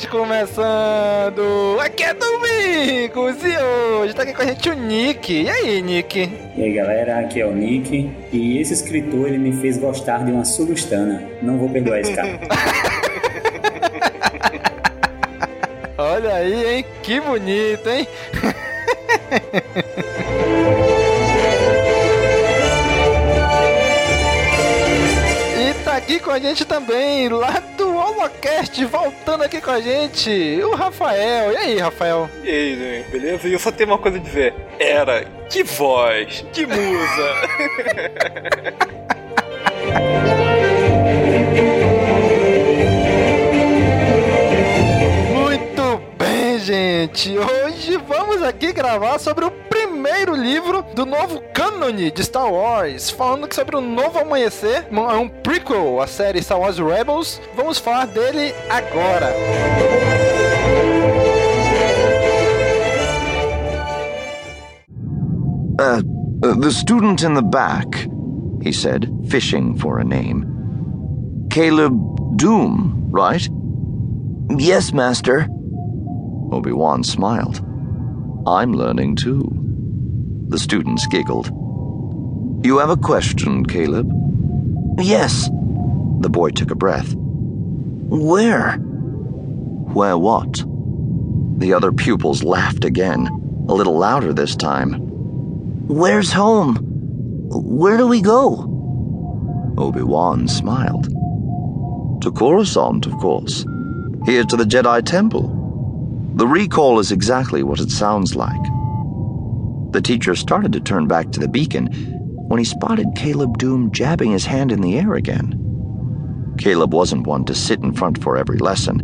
Caminocast começando! Aqui é Domingos e hoje tá aqui com a gente o Nick. E aí, Nick? E aí galera, aqui é o Nick e esse escritor ele me fez gostar de uma sulustana. Não vou perdoar esse cara. Olha aí, hein? Que bonito, hein? E tá aqui com a gente também, lá do Holocast, voltando aqui com a gente, o Rafael. E aí, Rafael? E aí, beleza? E eu só tenho uma coisa a dizer. Era, que voz, que musa. Muito bem, gente. Hoje vamos aqui gravar sobre o primeiro livro do novo cânone de Star Wars, falando sobre o novo amanhecer, é um prequel à série Star Wars Rebels. Vamos falar dele agora. Uh, uh, the student in the back, he said, fishing for a name. Caleb Doom, right? Yes, Master. Obi Wan smiled. I'm learning too. The students giggled. You have a question, Caleb? Yes. The boy took a breath. Where? Where what? The other pupils laughed again, a little louder this time. Where's home? Where do we go? Obi Wan smiled. To Coruscant, of course. Here to the Jedi Temple. The recall is exactly what it sounds like. The teacher started to turn back to the beacon when he spotted Caleb Doom jabbing his hand in the air again. Caleb wasn't one to sit in front for every lesson.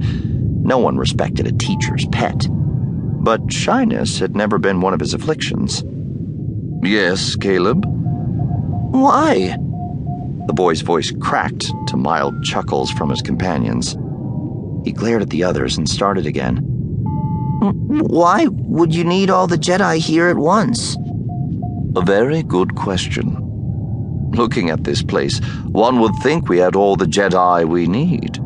No one respected a teacher's pet. But shyness had never been one of his afflictions. Yes, Caleb? Why? The boy's voice cracked to mild chuckles from his companions. He glared at the others and started again. Why would you need all the Jedi here at once? A very good question. Looking at this place, one would think we had all the Jedi we need.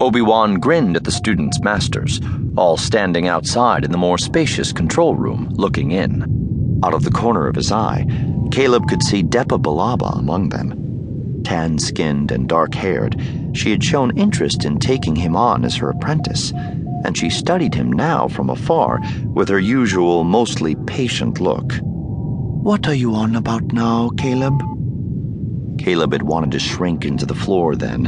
Obi Wan grinned at the students' masters, all standing outside in the more spacious control room, looking in. Out of the corner of his eye, Caleb could see Depa Balaba among them. Tan skinned and dark haired, she had shown interest in taking him on as her apprentice, and she studied him now from afar with her usual, mostly patient look. What are you on about now, Caleb? Caleb had wanted to shrink into the floor then,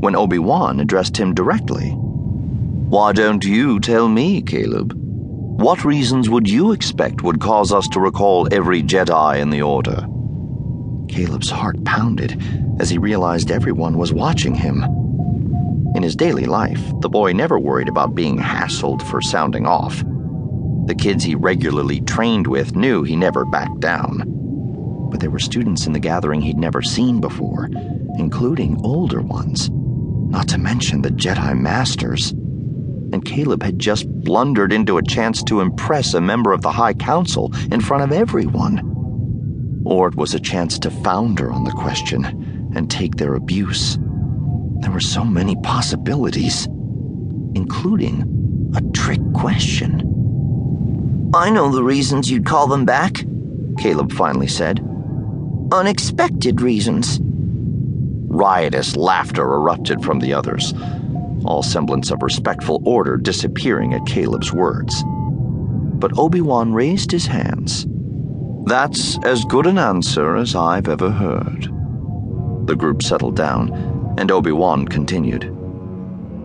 when Obi Wan addressed him directly. Why don't you tell me, Caleb? What reasons would you expect would cause us to recall every Jedi in the Order? Caleb's heart pounded as he realized everyone was watching him. In his daily life, the boy never worried about being hassled for sounding off. The kids he regularly trained with knew he never backed down. but there were students in the gathering he'd never seen before, including older ones, not to mention the Jedi Masters. And Caleb had just blundered into a chance to impress a member of the High Council in front of everyone. Or it was a chance to founder on the question and take their abuse. There were so many possibilities, including a trick question. I know the reasons you'd call them back, Caleb finally said. Unexpected reasons. Riotous laughter erupted from the others, all semblance of respectful order disappearing at Caleb's words. But Obi Wan raised his hands. That's as good an answer as I've ever heard. The group settled down, and Obi Wan continued.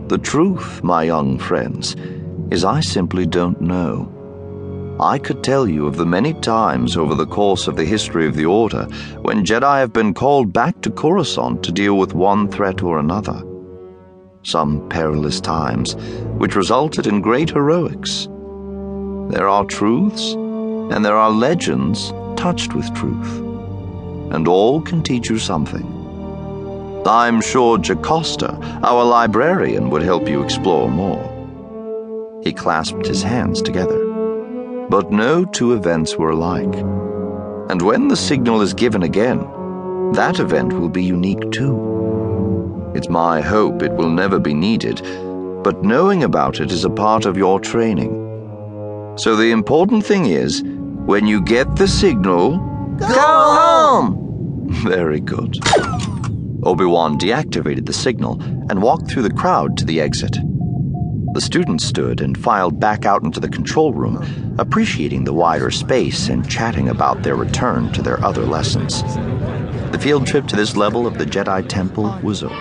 The truth, my young friends, is I simply don't know. I could tell you of the many times over the course of the history of the Order when Jedi have been called back to Coruscant to deal with one threat or another. Some perilous times, which resulted in great heroics. There are truths, and there are legends touched with truth, and all can teach you something. I'm sure Jacosta, our librarian, would help you explore more. He clasped his hands together. But no two events were alike. And when the signal is given again, that event will be unique too. It's my hope it will never be needed, but knowing about it is a part of your training. So the important thing is, when you get the signal, go home! Very good. Obi Wan deactivated the signal and walked through the crowd to the exit. The students stood and filed back out into the control room, appreciating the wider space and chatting about their return to their other lessons. The field trip to this level of the Jedi Temple was over.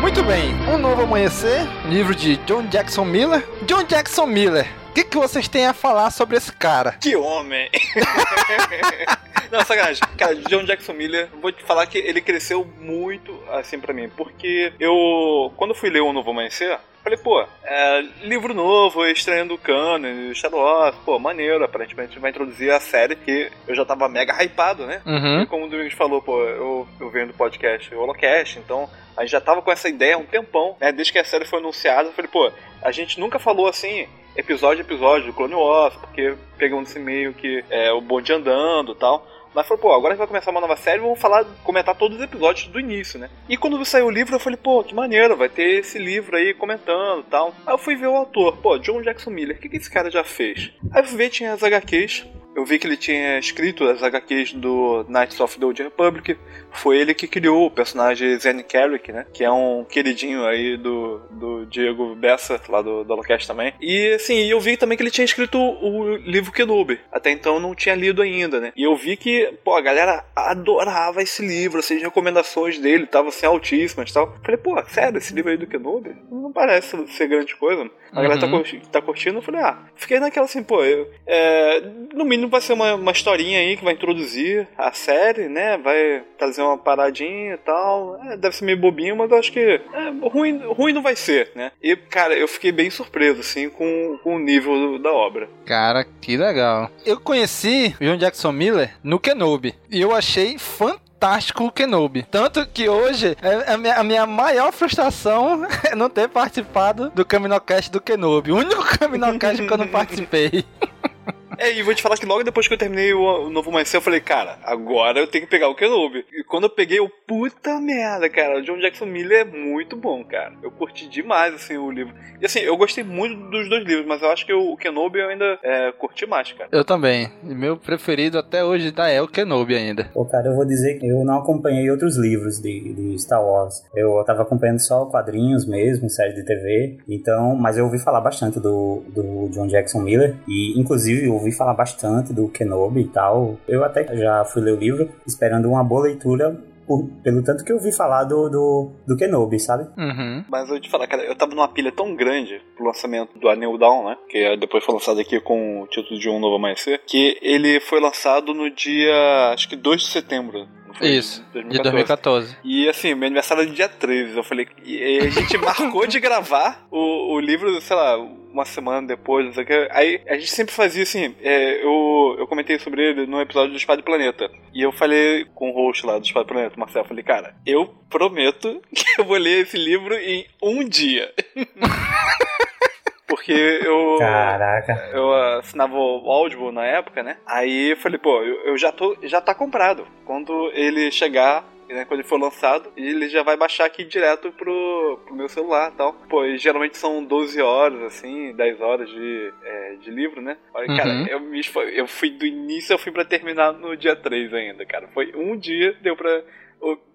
Muito bem, Um Novo Amanhecer, livro de John Jackson Miller. John Jackson Miller, que, que vocês têm a falar sobre esse cara? Que homem! Não, sacanagem. Cara, John Jackson Miller, vou te falar que ele cresceu muito assim pra mim. Porque eu, quando fui ler O Novo Amanhecer, falei, pô, é, livro novo, estreando o Canon, Shadow pô, maneiro, aparentemente vai introduzir a série que eu já tava mega hypado, né? Uhum. E como o Domingos falou, pô, eu, eu venho do podcast Holocast, então a gente já tava com essa ideia há um tempão, né? Desde que a série foi anunciada, eu falei, pô, a gente nunca falou assim, episódio a episódio do Clone Wars, porque pegamos esse meio que é o bonde andando e tal. Mas falou, pô, agora que vai começar uma nova série, vamos falar, comentar todos os episódios do início, né? E quando saiu o livro, eu falei, pô, que maneiro, vai ter esse livro aí comentando e tal. Aí eu fui ver o autor, pô, John Jackson Miller, o que, que esse cara já fez? Aí eu fui ver, tinha as HQs, eu vi que ele tinha escrito as HQs do Knights of the Old Republic. Foi ele que criou o personagem Zen Carrick, né? Que é um queridinho aí do, do Diego Bessa, lá do, do Holocast também. E assim, eu vi também que ele tinha escrito o livro Kenobi. Até então eu não tinha lido ainda, né? E eu vi que, pô, a galera adorava esse livro, assim, as recomendações dele estavam assim altíssimas e tal. Falei, pô, sério, esse livro aí do Kenobi? Não parece ser grande coisa. A galera tá, Uhum. curti- tá curtindo, eu falei, ah, fiquei naquela assim, pô, eu, é, no mínimo vai ser uma, uma historinha aí que vai introduzir a série, né? Vai trazer uma paradinha e tal. É, deve ser meio bobinho, mas eu acho que é, ruim, ruim não vai ser, né? E, cara, eu fiquei bem surpreso, assim, com, com o nível do- da obra. Cara, que legal. Eu conheci John Jackson Miller no Kenobi e eu achei fantástico o Kenobi. Tanto que hoje é a minha, a minha maior frustração é não ter participado do Caminocast do Kenobi. O único Caminocast que eu não participei. É, e vou te falar que logo depois que eu terminei o, o Novo Amanhecer, eu falei, cara, agora eu tenho que pegar o Kenobi. E quando eu peguei, eu, puta merda, cara, o John Jackson Miller é muito bom, cara. Eu curti demais, assim, o livro. E assim, eu gostei muito dos dois livros, mas eu acho que o Kenobi eu ainda é, curti mais, cara. Eu também. E meu preferido até hoje tá é o Kenobi ainda. Pô, cara, eu vou dizer que eu não acompanhei outros livros de, de Star Wars. Eu tava acompanhando só quadrinhos mesmo, série de TV. Então, mas eu ouvi falar bastante do, do John Jackson Miller. E, inclusive, eu ouvi falar bastante do Kenobi e tal. Eu até já fui ler o livro esperando uma boa leitura. por- pelo tanto que eu ouvi falar do, do, do Kenobi, sabe? Uhum. Mas eu vou te falar, cara, eu tava numa pilha tão grande pro lançamento do Anil Down, né? Que depois foi lançado aqui com o título de Um Novo Amanhecer. Que ele foi lançado no dia, acho que 2 de setembro. Foi Isso, de 2014. E assim, meu aniversário é dia 13. Eu falei. E a gente marcou de gravar o, o livro, sei lá, uma semana depois, não sei o que. Aí a gente sempre fazia assim. É, eu, eu comentei sobre ele no episódio do Espada do Planeta. E eu falei com o host lá do Espada do Planeta, Marcelo, eu falei, cara, eu prometo que eu vou ler esse livro em um dia. Porque eu. Caraca. Eu assinava o Audible na época, né? Aí eu falei, pô, eu, eu já tô. Já tá comprado. Quando ele chegar, né, quando ele for lançado, ele já vai baixar aqui direto pro, pro meu celular e tal. Pô, e geralmente são 12 horas, assim, 10 horas de, é, de livro, né? Olha, Uhum. cara, eu, me eu fui do início, eu fui pra terminar no dia 3 ainda, cara. Foi um dia, deu pra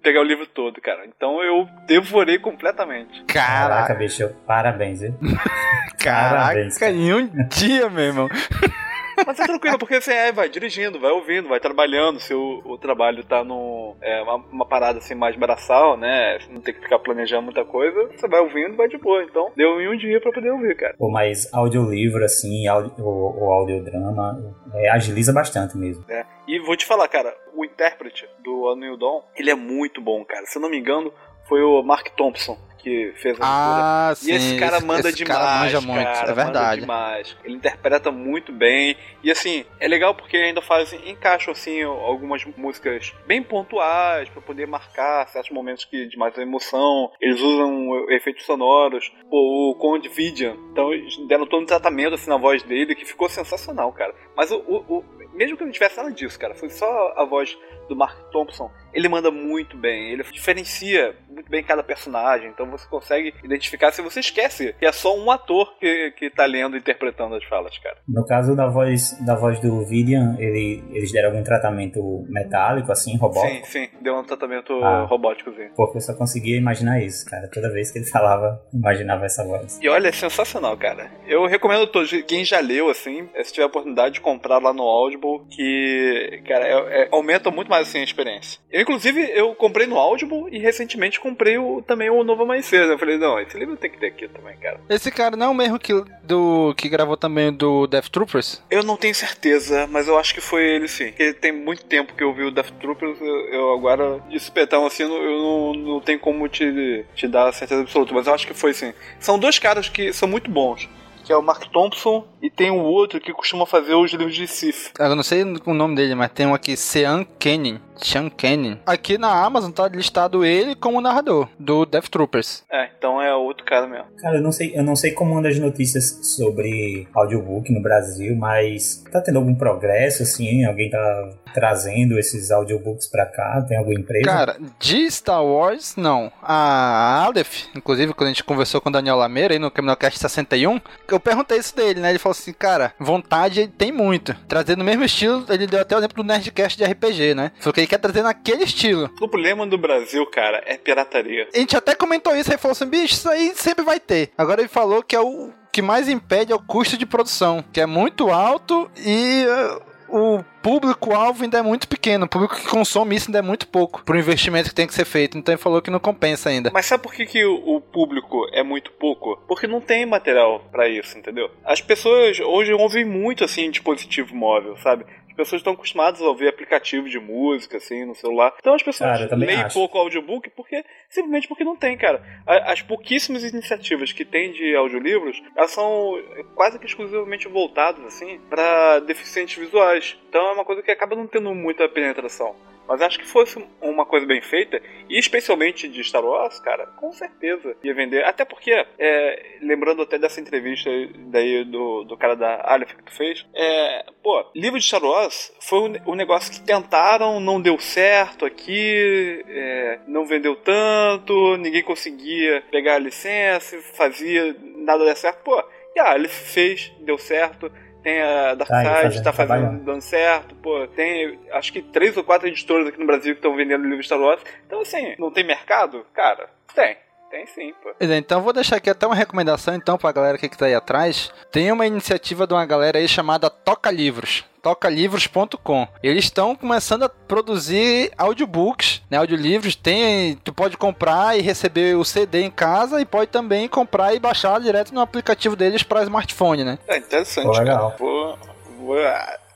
pegar o livro todo, cara. Então eu devorei completamente. Caraca, bicho, parabéns, viu? Caraca, Parabéns, cara. em um dia, meu irmão. Mas é tranquilo, porque você é, vai dirigindo, vai ouvindo, vai trabalhando. Se o, o trabalho tá num, é, uma, uma parada assim mais braçal, né? Você não tem que ficar planejando muita coisa, você vai ouvindo vai de boa. Então deu em um dia pra poder ouvir, cara. Pô, mas audiolivro, assim, áudio, o, o audiodrama, é, agiliza bastante mesmo. né? E vou te falar, cara, o intérprete do Neil Dawn, ele é muito bom, cara. Se eu não me engano, foi o Mark Thompson que fez a Ah, leitura. E sim, esse cara esse- manda esse demais, cara manja muito, cara, é verdade. demais. Ele interpreta muito bem. E assim, é legal porque ainda fazem, encaixam assim algumas músicas bem pontuais pra poder marcar certos momentos que, de mais emoção. Eles usam efeitos sonoros. Pô, o Conde Vidian, então eles deram todo um tratamento assim na voz dele que ficou sensacional, cara. Mas o, o- o- mesmo que não tivesse nada disso, cara, foi só a voz do Mark Thompson. Ele manda muito bem, ele diferencia muito bem cada personagem, então você consegue identificar se você esquece que é só um ator que, que tá lendo e interpretando as falas, cara. No caso da voz, da voz do Vidian, ele, eles deram algum tratamento metálico, assim, robótico? Sim, sim, deu um tratamento Ah. robóticozinho. Porque eu só conseguia imaginar isso, cara. Toda vez que ele falava, imaginava essa voz. E olha, é sensacional, cara. Eu recomendo todos, quem já leu, assim, se tiver a oportunidade de comprar lá no Audible, que, cara, é- é- aumenta muito mais, assim, a experiência. Eu, inclusive, eu comprei no Audible e recentemente comprei o, também o Novo Amanhecer. Eu falei, não, esse livro tem que ter aqui também, cara. Esse cara não é o mesmo que, do, que gravou também do Death Troopers? Eu não tenho certeza, mas eu acho que foi ele sim. Porque tem muito tempo que eu vi o Death Troopers, eu, eu agora, de supetão assim, eu não, eu não, não tenho como te, te dar certeza absoluta, mas eu acho que foi sim. São dois caras que são muito bons. Que é o Mark Thompson e tem o outro que costuma fazer os livros de Sif. Eu não sei o nome dele, mas tem um aqui, Sean Canning. Sean Canning. Aqui na Amazon tá listado ele como narrador do Death Troopers. É, então é outro cara mesmo. Cara, eu não sei, eu não sei como andam as notícias sobre audiobook no Brasil, mas tá tendo algum progresso, assim? Alguém tá trazendo esses audiobooks pra cá? Tem alguma empresa? Cara, de Star Wars, não. A Aleph, inclusive, quando a gente conversou com o Daniel Lameira aí no Caminocast 61, eu perguntei isso dele, né? Ele falou assim, cara, vontade ele tem muito. Trazer no mesmo estilo, ele deu até o exemplo do Nerdcast de RPG, né? Falou que ele quer trazer naquele estilo. O problema do Brasil, cara, é pirataria. A gente até comentou isso, ele falou assim, bicho, isso aí sempre vai ter. Agora ele falou que é o que mais impede é o custo de produção, que é muito alto e eh, o público-alvo ainda é muito pequeno. O público que consome isso ainda é muito pouco pro investimento que tem que ser feito. Então ele falou que não compensa ainda. Mas sabe por que, que o o público é muito pouco? Porque não tem material pra isso, entendeu? As pessoas hoje ouvem muito assim dispositivo móvel, sabe? As pessoas estão acostumadas a ouvir aplicativo de música, assim, no celular. Então as pessoas Cara, leem acho. pouco audiobook porque simplesmente porque não tem, cara. As pouquíssimas iniciativas que tem de audiolivros, elas são quase que exclusivamente voltadas, assim, pra deficientes visuais. Então é uma coisa que acaba não tendo muita penetração. Mas acho que fosse uma coisa bem feita, e especialmente de Star Wars, cara, com certeza ia vender. Até porque, é, lembrando até dessa entrevista daí do, do cara da Aleph que tu fez, é, pô, livro de Star Wars foi um, um negócio que tentaram, não deu certo aqui, é, não vendeu tanto, ninguém conseguia pegar a licença, fazia, nada deu certo. Pô, e a Aleph fez, deu certo. Tem a Tá Darkseid, fazendo, tá fazendo, trabalhando. dando certo, pô, tem acho que três ou quatro editoras aqui no Brasil que estão vendendo livro Star Wars. Então, assim, não tem mercado? Cara, tem. Tem sim, pô. Pois é, Então vou deixar aqui até uma recomendação então pra galera que tá aí atrás. Tem uma iniciativa de uma galera aí chamada Toca Livros. tocalivros.com. Eles estão começando a produzir audiobooks, né, audiolivros. Tem, tu pode comprar e receber o CD em casa e pode também comprar e baixar direto no aplicativo deles para smartphone, né? É interessante, Pô, legal. cara. Pô, vou-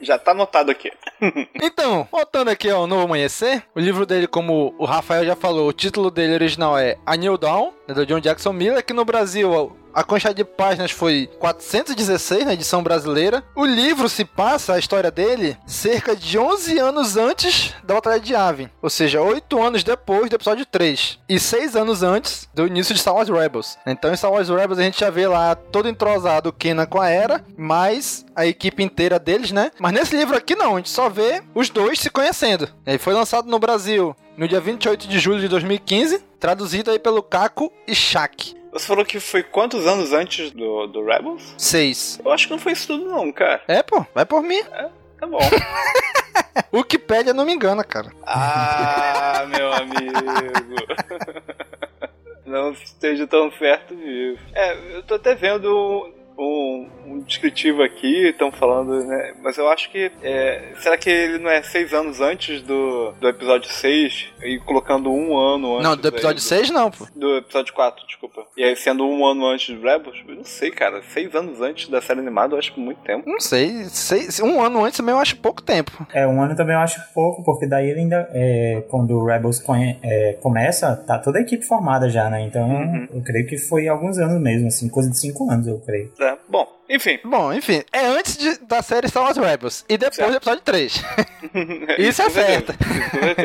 Já tá anotado aqui. então, voltando aqui ao Novo Amanhecer, o livro dele, como o Rafael já falou, o título dele original é A New Dawn, do John Jackson Miller, que no Brasil a quantidade de páginas foi 416 na edição brasileira. O livro se passa, a história dele, cerca de 11 anos antes da Batalha de Yavin. Ou seja, 8 anos depois do episódio 3. E 6 anos antes do início de Star Wars Rebels. Então em Star Wars Rebels a gente já vê lá todo entrosado o Kenan com a Era, mais a equipe inteira deles, né? Mas nesse livro aqui não, a gente só vê os dois se conhecendo. Ele foi lançado no Brasil no dia 28 de julho de 2015, traduzido aí pelo Caco e Shaq. Você falou que foi quantos anos antes do, do Rebels? Seis. Eu acho que não foi isso tudo, não, cara. É, pô, vai por mim. É, tá bom. o Wikipédia não me engana, cara. Ah, meu amigo. não esteja tão certo disso. É, eu tô até vendo um, um descritivo aqui, estão falando, né? Mas eu acho que. É, será que ele não é seis anos antes do, do episódio 6? E colocando um ano antes. Não, do episódio 6 não, pô. Do episódio 4, desculpa. E aí sendo um ano antes do Rebels? Eu não sei, cara. Seis anos antes da série animada eu acho muito tempo. Não sei. Seis, um ano antes também eu acho pouco tempo. É, um ano também eu acho pouco, porque daí ele ainda. É, quando o Rebels conhe, é, começa, tá toda a equipe formada já, né? Então uhum. eu creio que foi alguns anos mesmo, assim, coisa de cinco anos, eu creio. É, bom, enfim. Bom, enfim, é antes de, da série Star Wars Rebels e depois certo. do episódio 3. Isso é certo.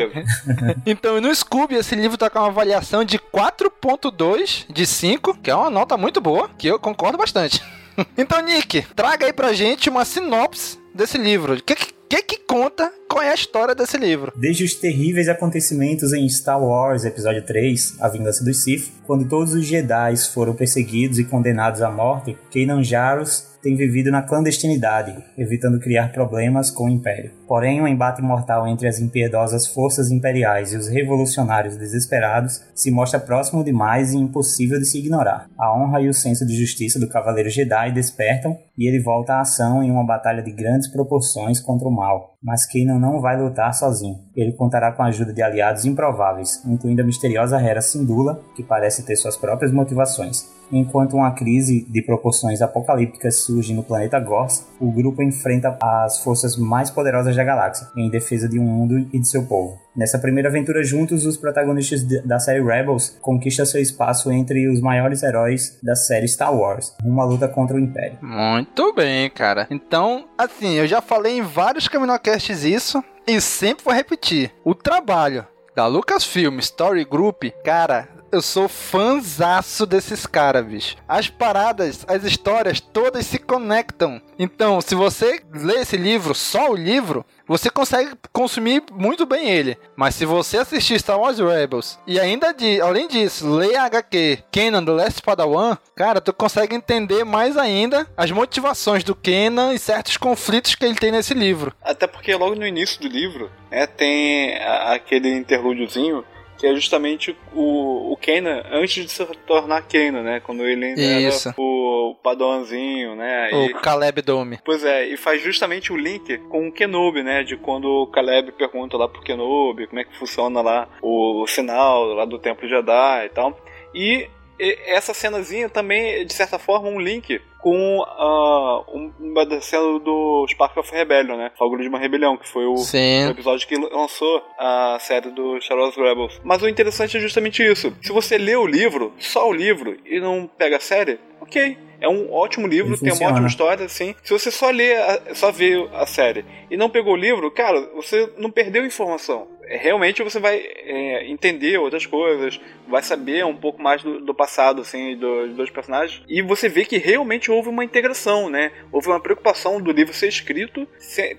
então, no Scooby, esse livro tá com uma avaliação de 4.2 de 5, que é uma nota muito boa, que eu concordo bastante. então, Nick, traga aí pra gente uma sinopse desse livro. O que, que que conta qual é a história desse livro? Desde os terríveis acontecimentos em Star Wars Episódio 3, A Vingança dos Sith, quando todos os Jedi foram perseguidos e condenados à morte, Kanan Jarrus tem vivido na clandestinidade, evitando criar problemas com o Império. Porém, o um embate mortal entre as impiedosas forças imperiais e os revolucionários desesperados se mostra próximo demais e impossível de se ignorar. A honra e o senso de justiça do Cavaleiro Jedi despertam e ele volta à ação em uma batalha de grandes proporções contra o mal. Mas Kanan não vai lutar sozinho. Ele contará com a ajuda de aliados improváveis, incluindo a misteriosa Hera Syndulla, que parece ter suas próprias motivações. Enquanto uma crise de proporções apocalípticas surge no planeta Gors, o grupo enfrenta as forças mais poderosas da galáxia, em defesa de um mundo e de seu povo. Nessa primeira aventura juntos, os protagonistas da série Rebels conquistam seu espaço entre os maiores heróis da série Star Wars, uma luta contra o Império. Muito bem, cara. Então, assim, eu já falei em vários Caminocasts isso, e sempre vou repetir. O trabalho da Lucasfilm Story Group, cara, eu sou fanzaço desses caras, bicho. As paradas, as histórias, todas se conectam. Então, se você lê esse livro, só o livro, você consegue consumir muito bem ele. Mas se você assistir Star Wars Rebels e ainda de, além disso, ler HQ Kenan The Last Padawan, cara, tu consegue entender mais ainda as motivações do Kenan e certos conflitos que ele tem nesse livro. Até porque logo no início do livro, né, tem aquele interlúdiozinho que é justamente o, o Kenan antes de se tornar Kenan, né? Quando ele ainda Isso. era o Padawanzinho, né? O e, Caleb Dome. Pois é, e faz justamente o link com o Kenobi, né? De quando o Caleb pergunta lá pro Kenobi como é que funciona lá o, o sinal lá do Templo Jedi e tal. E essa cenazinha também, de certa forma, um link com uh, uma da cena do Spark of Rebellion, né? Fogo de uma Rebelião, que foi o, o, episódio que lançou a série do Star Wars Rebels. Mas o interessante é justamente isso. Se você lê o livro, só o livro, e não pega a série, ok. É um ótimo livro, tem uma ótima história, assim. Se você só lê, só vê a série e não pegou o livro, cara, você não perdeu informação. É, realmente você vai é, entender outras coisas, vai saber um pouco mais do, do passado, assim, dos dois personagens. E você vê que realmente houve uma integração, né? Houve uma preocupação do livro ser escrito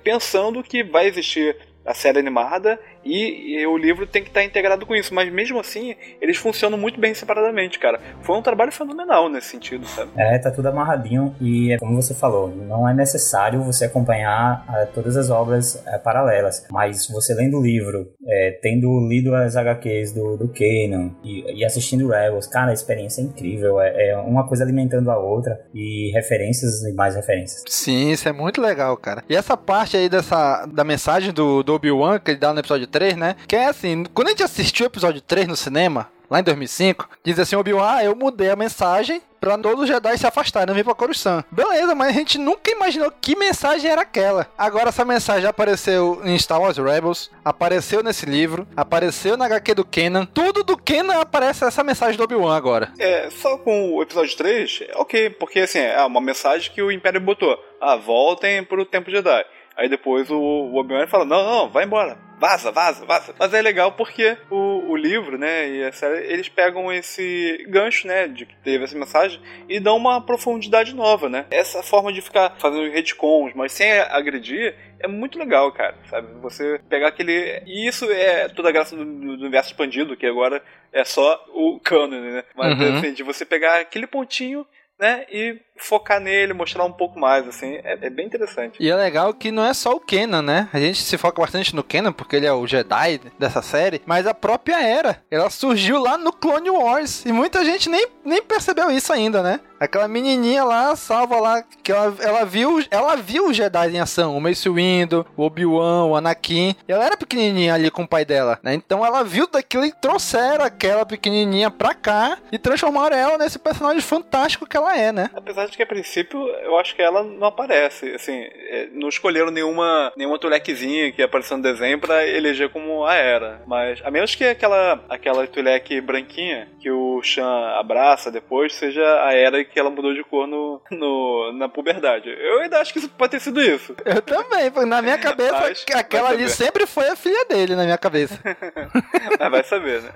pensando que vai existir a série animada e, e, o livro tem que estar integrado com isso. Mas mesmo assim, eles funcionam muito bem separadamente, cara. Foi um trabalho fenomenal nesse sentido, sabe? É, tá tudo amarradinho e é como você falou, não é necessário você acompanhar é, todas as obras é, paralelas. Mas você lendo o livro, é, tendo lido as HQs do, do Kanan e, e, assistindo Rebels, cara, a experiência é incrível. É, é, uma coisa alimentando a outra e referências e mais referências. Sim, isso é muito legal, cara. E essa parte aí dessa da mensagem do, do Obi-Wan que ele dá no episódio 3, né? Que é assim, quando a gente assistiu o episódio 3 no cinema, lá em 2005, diz assim, Obi-Wan, ah, eu mudei a mensagem pra todos os Jedi se afastarem, vir pra Coruscant. Beleza, mas a gente nunca imaginou que mensagem era aquela. Agora essa mensagem apareceu em Star Wars Rebels, apareceu nesse livro, apareceu na HQ do Kenan. Tudo do Kenan aparece essa mensagem do Obi-Wan agora. É, só com o episódio 3, ok, porque assim, é uma mensagem que o Império botou. Ah, voltem pro Tempo Jedi. Aí depois o Obi-Wan fala: Não, não, vai embora. Vaza, vaza, vaza. Mas é legal porque o, o livro, né, e a série, eles pegam esse gancho, né, de que teve essa mensagem e dão uma profundidade nova, né? Essa forma de ficar fazendo retcons, mas sem agredir, é muito legal, cara, sabe? Você pegar aquele. E isso é toda a graça do, do universo expandido, que agora é só o canon, né? Mas Uhum. assim, de você pegar aquele pontinho, né, e focar nele, mostrar um pouco mais, assim, é, é bem interessante. E é legal que não é só o Kenan, né? A gente se foca bastante no Kenan, porque ele é o Jedi dessa série, mas a própria Era, ela surgiu lá no Clone Wars, e muita gente nem, nem percebeu isso ainda, né? Aquela menininha lá, salva lá, que ela, ela viu ela viu os Jedi em ação, o Mace Windu, o Obi-Wan, o Anakin, e ela era pequenininha ali com o pai dela, né? Então ela viu daquilo e trouxeram aquela pequenininha pra cá e transformaram ela nesse personagem fantástico que ela é, né? Apesar de que a princípio eu acho que ela não aparece, assim, é, não escolheram nenhuma nenhuma tulequezinha que apareceu no desenho pra eleger como a Era, mas a menos que aquela aquela tuleque branquinha que o Shan abraça depois seja a Era que ela mudou de cor no, no na puberdade. Eu ainda acho que isso pode ter sido isso. Eu também, na minha cabeça, Mas, aquela ali sempre foi a filha dele, na minha cabeça. Mas vai saber, né?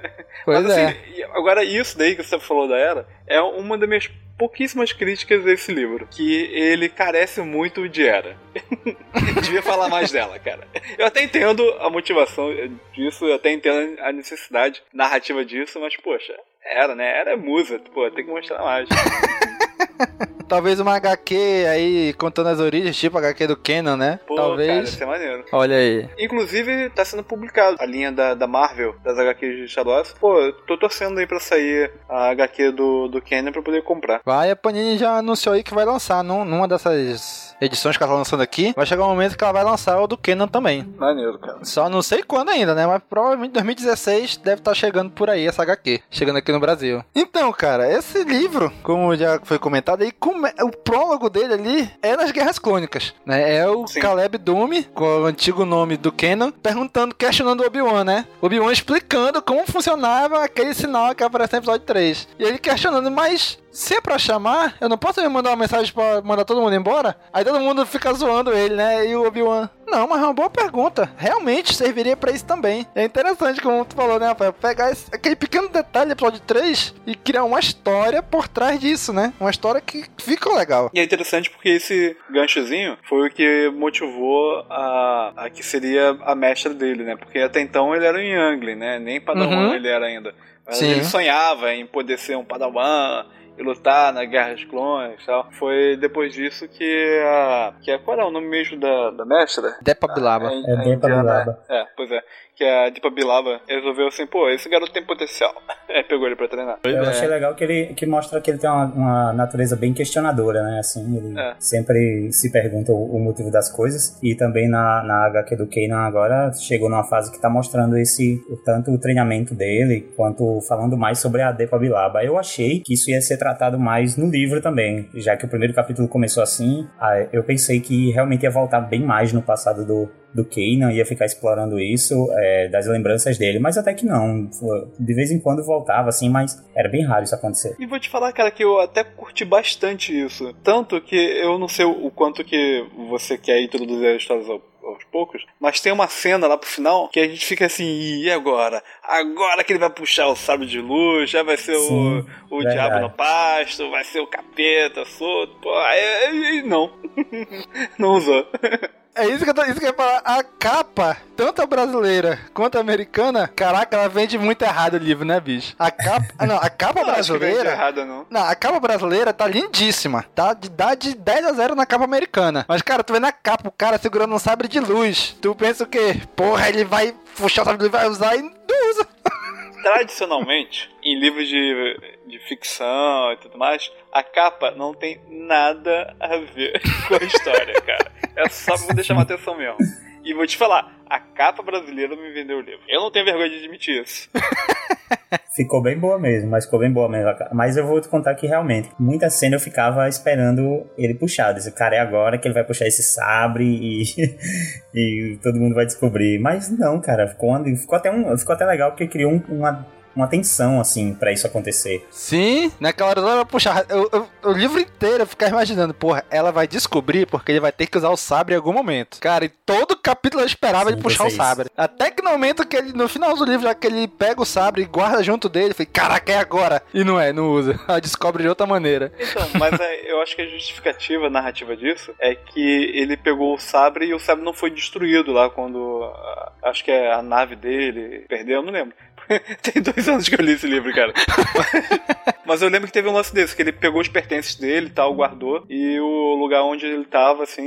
Pois Mas assim, é. agora isso daí que você falou da Era é uma das minhas pouquíssimas críticas desse livro, que ele carece muito de Era. Devia falar mais dela, cara. Eu até entendo a motivação disso, eu até entendo a necessidade narrativa disso, mas poxa, Era, né? Era musa, pô, tem que mostrar mais. Talvez uma HQ aí contando as origens, tipo a HQ do Kenan, né? Pô, cara, Talvez. isso é maneiro. Olha aí. Inclusive, tá sendo publicado a linha da, da Marvel, das HQs de Wars. Pô, eu tô torcendo aí pra sair a HQ do, do Kenan pra poder comprar. Vai, a Panini já anunciou aí que vai lançar num, numa dessas edições que ela tá lançando aqui. Vai chegar um momento que ela vai lançar o do Kenan também. Maneiro, cara. Só não sei quando ainda, né? Mas provavelmente 2016 deve estar chegando por aí essa HQ. Chegando aqui no Brasil. Então, cara, esse livro, como já foi comentado aí, come- o prólogo dele ali é nas Guerras Clônicas, né? É o Caleb Dume, com o antigo nome do Kenan, perguntando, questionando o Obi-Wan, né? Obi-Wan explicando como funcionava aquele sinal que aparece no episódio 3. E ele questionando, mas se é pra chamar, eu não posso me mandar uma mensagem pra mandar todo mundo embora? Aí todo mundo fica zoando ele, né? E o Obi-Wan, não, mas é uma boa pergunta. Realmente serviria pra isso também. É interessante, como tu falou, né, Rafael? Pegar esse- aquele pequeno detalhe do episódio 3 e criar uma história por trás disso, né? Uma história que ficou legal. E é interessante porque esse ganchozinho foi o que motivou a, a que seria a mestra dele, né? Porque até então ele era um Youngling, né? Nem Padawan Uhum. ele era ainda. Mas Sim. ele sonhava em poder ser um Padawan e lutar na Guerra dos Clones e tal. Foi depois disso que a... Que a qual era o nome mesmo da, da mestra? Depa Bilaba. A- a É Depa Bilaba. É, pois é. Que a Deepa Bilaba resolveu assim, pô, esse garoto tem potencial. Aí pegou ele pra treinar. Eu achei legal que ele que mostra que ele tem uma, uma natureza bem questionadora, né? Assim, ele É. sempre se pergunta o, o motivo das coisas. E também na, na HQ do Kanan agora chegou numa fase que tá mostrando esse tanto o treinamento dele quanto falando mais sobre a Depa Bilaba. Eu achei que isso ia ser tratado mais no livro também, já que o primeiro capítulo começou assim. Eu pensei que realmente ia voltar bem mais no passado do do Kanan, ia ficar explorando isso, é, das lembranças dele, mas até que não. De vez em quando voltava, assim, mas era bem raro isso acontecer. E vou te falar, cara, que eu até curti bastante isso. Tanto que eu não sei o quanto que você quer introduzir as histórias ao- aos poucos, mas tem uma cena lá pro final que a gente fica assim, e agora? Agora que ele vai puxar o sábio de luz, já vai ser Sim, o, o verdade. diabo no pasto, vai ser o capeta solto. Pô, aí- aí- não. não usou. É isso que eu tô, isso que eu ia falar. A capa, tanto a brasileira quanto a americana, caraca, ela vende muito errado o livro, né, bicho? A capa. ah, não, a capa Não acho brasileira. errada, não. Não, a capa brasileira tá lindíssima. Tá de, dá de 10 a 0 na capa americana. Mas, cara, tu vê na capa o cara segurando um sabre de luz. Tu pensa o quê? Porra, ele vai puxar o sabre de luz, vai usar e não usa. Tradicionalmente, em livros de, de ficção e tudo mais, a capa não tem nada a ver com a história, cara. É só pra poder chamar atenção mesmo. E vou te falar, a capa brasileira me vendeu o livro. Eu não tenho vergonha de admitir isso. ficou bem boa mesmo, mas ficou bem boa mesmo. Mas eu vou te contar que realmente, muita cena eu ficava esperando ele puxar. Disse, cara, é agora que ele vai puxar esse sabre e, e todo mundo vai descobrir. Mas não, cara, ficou, ficou, até, um, ficou até legal porque criou um, uma uma tensão, assim, para isso acontecer. Sim, naquela hora ela vai puxar. Eu, eu, o livro inteiro eu ficava imaginando, porra, ela vai descobrir porque ele vai ter que usar o sabre em algum momento. Cara, e todo capítulo eu esperava Sim, ele puxar o sabre. Até que no momento que ele, no final do livro, já que ele pega o sabre e guarda junto dele, eu falei, caraca, é agora. E não é, não usa. Ela descobre de outra maneira. Então, mas é, eu acho que a justificativa a narrativa disso é que ele pegou o sabre e o sabre não foi destruído lá quando. Acho que é a nave dele perdeu, eu não lembro. Tem dois anos que eu li esse livro, cara. Mas eu lembro que teve um lance desse, que ele pegou os pertences dele e tal, guardou, e o lugar onde ele tava, assim,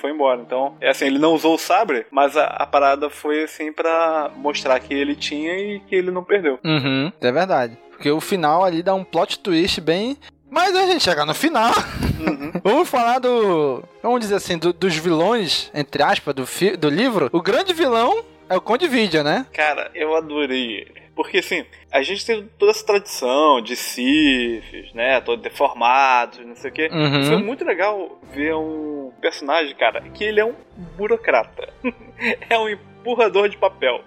foi embora. Então, é assim, ele não usou o sabre, mas a, a parada foi, assim, para mostrar que ele tinha e que ele não perdeu. Uhum, é verdade. Porque o final ali dá um plot twist bem mas a gente chega no final. Uhum. Vamos falar do. Vamos dizer assim, do, dos vilões, entre aspas, do, do livro. O grande vilão é o Conde Vidia, né? Cara, eu adorei ele. Porque assim, a gente tem toda essa tradição de Sifs, né? Todo deformados, não sei o quê. Uhum. Foi muito legal ver um personagem, cara, que ele é um burocrata. é um empurrador de papel.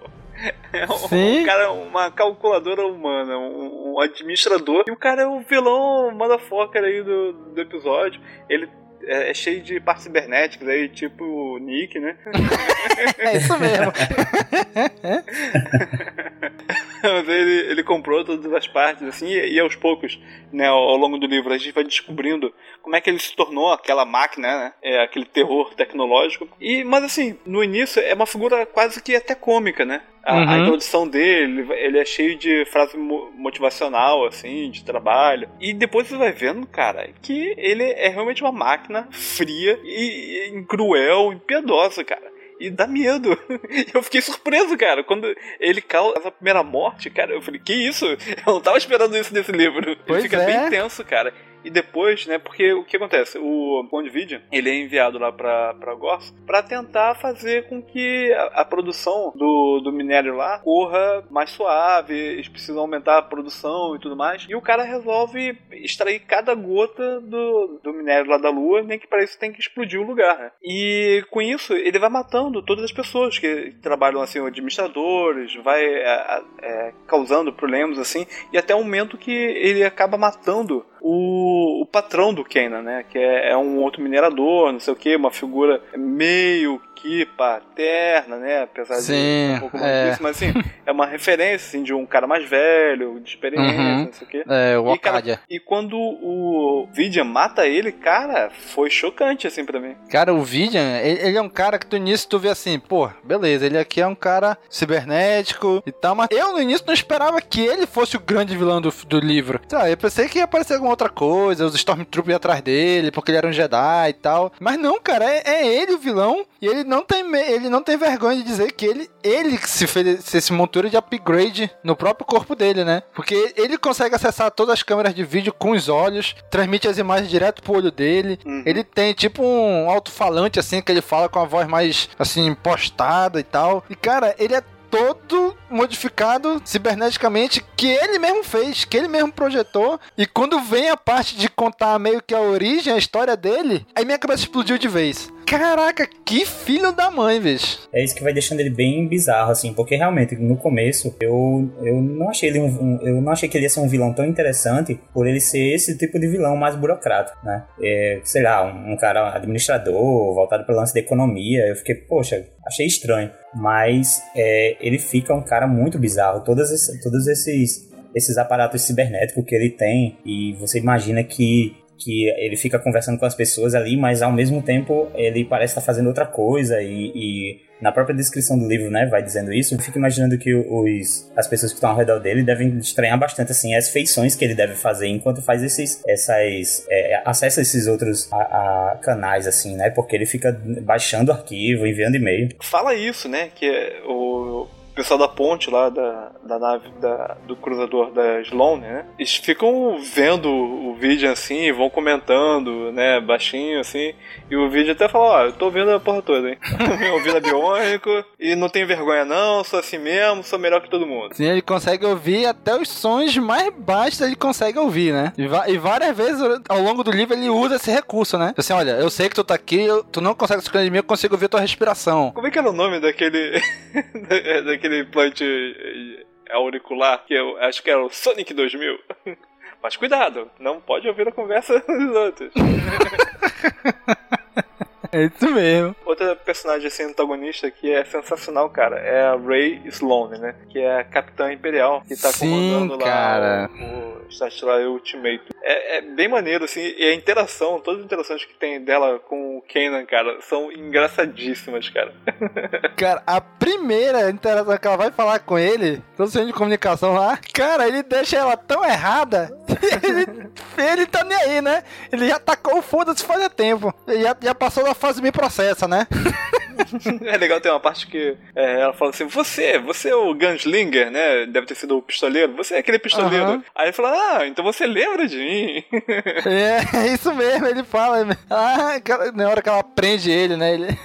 É um, Sim. um cara, uma calculadora humana, um, um, administrador. E o cara é o vilão motherfucker aí do, do episódio. Ele é, é, cheio de partes cibernéticas aí, tipo o Nick, né? é isso mesmo. Mas ele, ele comprou todas as partes, assim, e, e aos poucos, né, ao, ao, longo do livro, a gente vai descobrindo como é que ele se tornou aquela máquina, né? É, aquele terror tecnológico. E, mas assim, no início é uma figura quase que até cômica, né? A, uhum. a, introdução dele, ele é cheio de frase motivacional, assim, de trabalho. E depois você vai vendo, cara, que ele é realmente uma máquina fria e, e cruel, impiedosa, cara e dá medo. Eu fiquei surpreso, cara. Quando ele causa a primeira morte, cara, eu falei, que isso? Eu não tava esperando isso nesse livro. Pois ele fica é. bem tenso, cara. E depois, né, porque o que acontece? O Bondvidia, ele é enviado lá pra, pra Gors pra tentar fazer com que a, a, produção do, do minério lá corra mais suave, eles precisam aumentar a produção e tudo mais. E o cara resolve extrair cada gota do, do minério lá da Lua, nem que para isso tem que explodir o lugar, né? E com isso, ele vai matando todas as pessoas que trabalham assim, administradores, vai é, é, causando problemas assim, e até o momento que ele acaba matando o, o patrão do Kenan, né? Que é, é, um outro minerador, não sei o que, uma figura meio que paterna, né? Apesar Sim, de um pouco é. disso, mas assim, é uma referência assim, de um cara mais velho, de experiência, uhum. não sei o quê. É, o e, cara, e quando o Vidian mata ele, cara, foi chocante assim para mim. Cara, o Vidian, ele, ele, é um cara que do início tu vê assim, pô, beleza, ele aqui é um cara cibernético e tal, mas eu no início não esperava que ele fosse o grande vilão do, do livro. Tá, eu pensei que ia aparecer alguma outra coisa, os Stormtroopers atrás dele, porque ele era um Jedi e tal. Mas não, cara, é, é ele o vilão e ele não tem, ele não tem vergonha de dizer que ele, ele se fez esse montura de upgrade no próprio corpo dele, né? Porque ele consegue acessar todas as câmeras de vídeo com os olhos, transmite as imagens direto pro olho dele. Uhum. Ele tem tipo um alto-falante assim que ele fala com a voz mais assim impostada e tal. E cara, ele é todo modificado ciberneticamente que ele mesmo fez, que ele mesmo projetou. E quando vem a parte de contar meio que a origem, a história dele, aí minha cabeça explodiu de vez. Caraca, que filho da mãe, bicho. É isso que vai deixando ele bem bizarro, assim, porque realmente no começo eu, eu não achei ele um, um, eu não achei que ele ia ser um vilão tão interessante por ele ser esse tipo de vilão mais burocrático, né? É, sei lá, um, um cara administrador, voltado para o lance da economia. Eu fiquei, poxa, achei estranho. Mas é, ele fica um cara muito bizarro. Todos esses, todos esses esses aparatos cibernéticos que ele tem e você imagina que que ele fica conversando com as pessoas ali, mas ao mesmo tempo ele parece estar fazendo outra coisa e, e na própria descrição do livro, né, vai dizendo isso. Eu fico imaginando que os, as pessoas que estão ao redor dele devem estranhar bastante, assim, as feições que ele deve fazer enquanto faz esses, essas, é, acessa esses outros a, a canais, assim, né, porque ele fica baixando arquivo, enviando e-mail. Fala isso, né, que o pessoal da ponte lá, da, da nave da, do cruzador da Sloane, né? Eles ficam vendo o vídeo assim, vão comentando, né, baixinho assim. E o vídeo até fala, ó, eu tô ouvindo a porra toda, hein? ouvindo a Biônico e não tenho vergonha não, sou assim mesmo, sou melhor que todo mundo. Sim, ele consegue ouvir até os sons mais baixos, ele consegue ouvir, né? E, e várias vezes ao longo do livro ele usa esse recurso, né? Assim, olha, eu sei que tu tá aqui, eu, tu não consegue se esconder de mim, eu consigo ouvir tua respiração. Como é que era o nome daquele. daquele plant auricular, que eu acho que era o Sonic 2000? Mas cuidado, não pode ouvir a conversa dos outros. É isso mesmo. Outra personagem assim, antagonista que é sensacional, cara, é a Ray Sloane, né? Que é a Capitã Imperial, que tá Sim, comandando cara. lá o, o Star Ultimate. É, é, bem maneiro, assim, e a interação, todas as interações que tem dela com o Kanan, cara, são engraçadíssimas, cara. Cara, a primeira interação que ela vai falar com ele, todo centro de comunicação lá, cara, ele deixa ela tão errada, ele, ele tá nem aí, né? Ele já tacou o foda-se faz tempo. Ele já, já passou da fase me processa, né? é legal ter uma parte que é, ela fala assim: Você, você é o Gunslinger, né? Deve ter sido o pistoleiro. Você é aquele pistoleiro. Uhum. Aí ele fala: Ah, então você lembra de mim. É, é isso mesmo, ele fala. Ah, na hora que ela prende ele, né? Ele.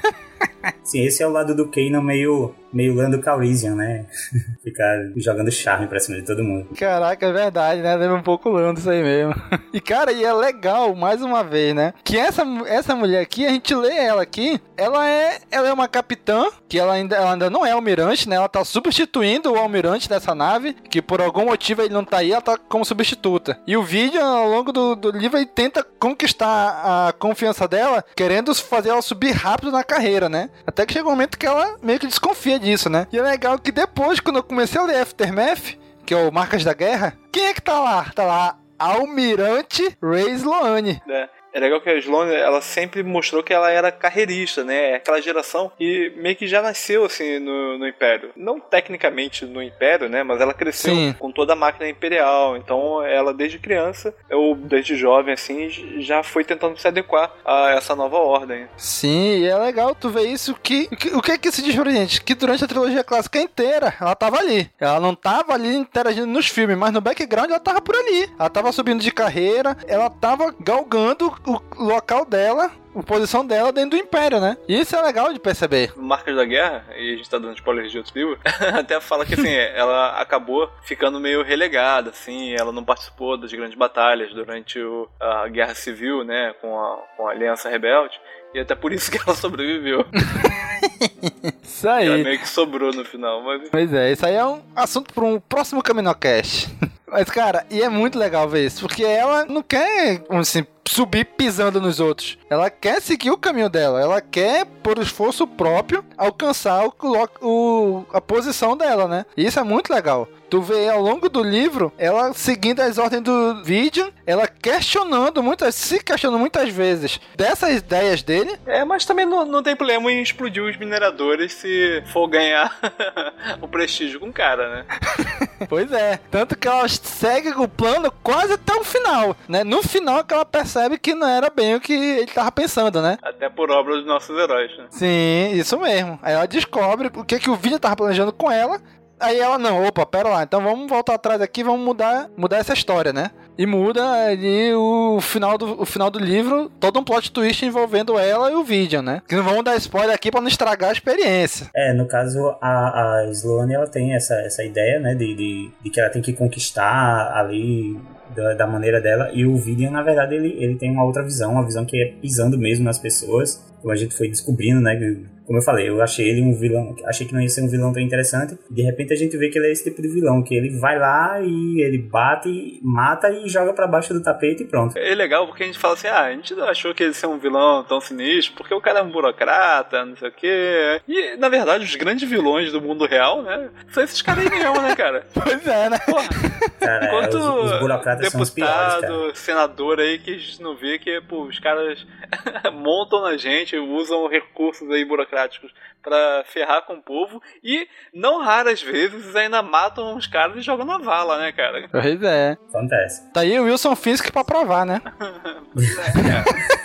Sim, esse é o lado do Kanan meio, meio Lando Calrissian, né? Ficar jogando charme pra cima de todo mundo. Caraca, é verdade, né? Lembra um pouco Lando isso aí mesmo. E, cara, e é legal, mais uma vez, né? Que essa, essa mulher aqui, a gente lê ela aqui, ela é, ela é uma capitã, que ela ainda, ela ainda não é almirante, né? Ela tá substituindo o almirante dessa nave, que por algum motivo ele não tá aí, ela tá como substituta. E o vídeo, ao longo do, do livro, ele tenta conquistar a confiança dela, querendo fazer ela subir rápido na carreira, né? Até que chega um momento que ela meio que desconfia disso, né? E é legal que depois, quando eu comecei a ler Aftermath, que é o Marcas da Guerra, quem é que tá lá? Tá lá Almirante Ray Sloane. É. É legal que a Sloane, ela sempre mostrou que ela era carreirista, né? É aquela geração que meio que já nasceu, assim, no, no Império. Não tecnicamente no Império, né? Mas ela cresceu Sim. com toda a máquina imperial. Então, ela desde criança, ou desde jovem, assim, já foi tentando se adequar a essa nova ordem. Sim, e é legal tu ver isso que... que o que é que se diz pra gente? Que durante a trilogia clássica inteira, ela tava ali. Ela não tava ali interagindo nos filmes, mas no background ela tava por ali. Ela tava subindo de carreira, ela tava galgando o local dela, a posição dela dentro do Império, né? E isso é legal de perceber. Marcas da Guerra, e a gente tá dando spoilers de outro livro, até fala que assim, ela acabou ficando meio relegada, assim, ela não participou das grandes batalhas durante o, a Guerra Civil, né, com a, com a Aliança Rebelde. E até por isso que ela sobreviveu. isso aí. Ela meio que sobrou no final. Mas... Pois é, isso aí é um assunto para um próximo Caminocast. Mas, cara, e é muito legal ver isso, porque ela não quer, assim, subir pisando nos outros. Ela quer seguir o caminho dela. Ela quer, por esforço próprio, alcançar o, o, a posição dela, né? E isso é muito legal. Tu vê ao longo do livro, ela seguindo as ordens do vídeo, ela questionando muitas, se questionando muitas vezes dessas ideias dele. É, mas também não, não tem problema em explodir os mineradores se for ganhar o prestígio com o cara, né? pois é. Tanto que ela segue o plano quase até o final, né? No final que ela percebe que não era bem o que ele tava pensando, né? Até por obra dos nossos heróis, né? Sim, isso mesmo. Aí ela descobre o que, que o vídeo tava planejando com ela. Aí ela, não, opa, pera lá, então vamos voltar atrás aqui, vamos mudar, mudar essa história, né? E muda ali o final do, o final do livro, todo um plot twist envolvendo ela e o Vidian, né? Que não vamos dar spoiler aqui pra não estragar a experiência. É, no caso, a, a Sloane, ela tem essa, essa ideia, né, de, de, de que ela tem que conquistar ali da, da, maneira dela. E o Vidian, na verdade, ele, ele tem uma outra visão, uma visão que é pisando mesmo nas pessoas, como a gente foi descobrindo, né? Como eu falei, eu achei ele um vilão, achei que não ia ser um vilão tão interessante. De repente a gente vê que ele é esse tipo de vilão, que ele vai lá e ele bate, mata e joga para baixo do tapete e pronto. É legal porque a gente fala assim, ah, a gente não achou que ele ia ser um vilão tão sinistro, porque o cara é um burocrata, não sei o quê. E, na verdade, os grandes vilões do mundo real, né, são esses caras aí mesmo, né, cara? pois é, né? Porra, cara, enquanto os, os burocratas deputado, são os piores, senador aí que a gente não vê que, pô, os caras montam na gente, usam recursos aí burocráticos para ferrar com o povo e não raras vezes ainda matam os caras e jogam na vala, né, cara? Pois é. Acontece. Tá aí o Wilson Fisk pra provar, né? é,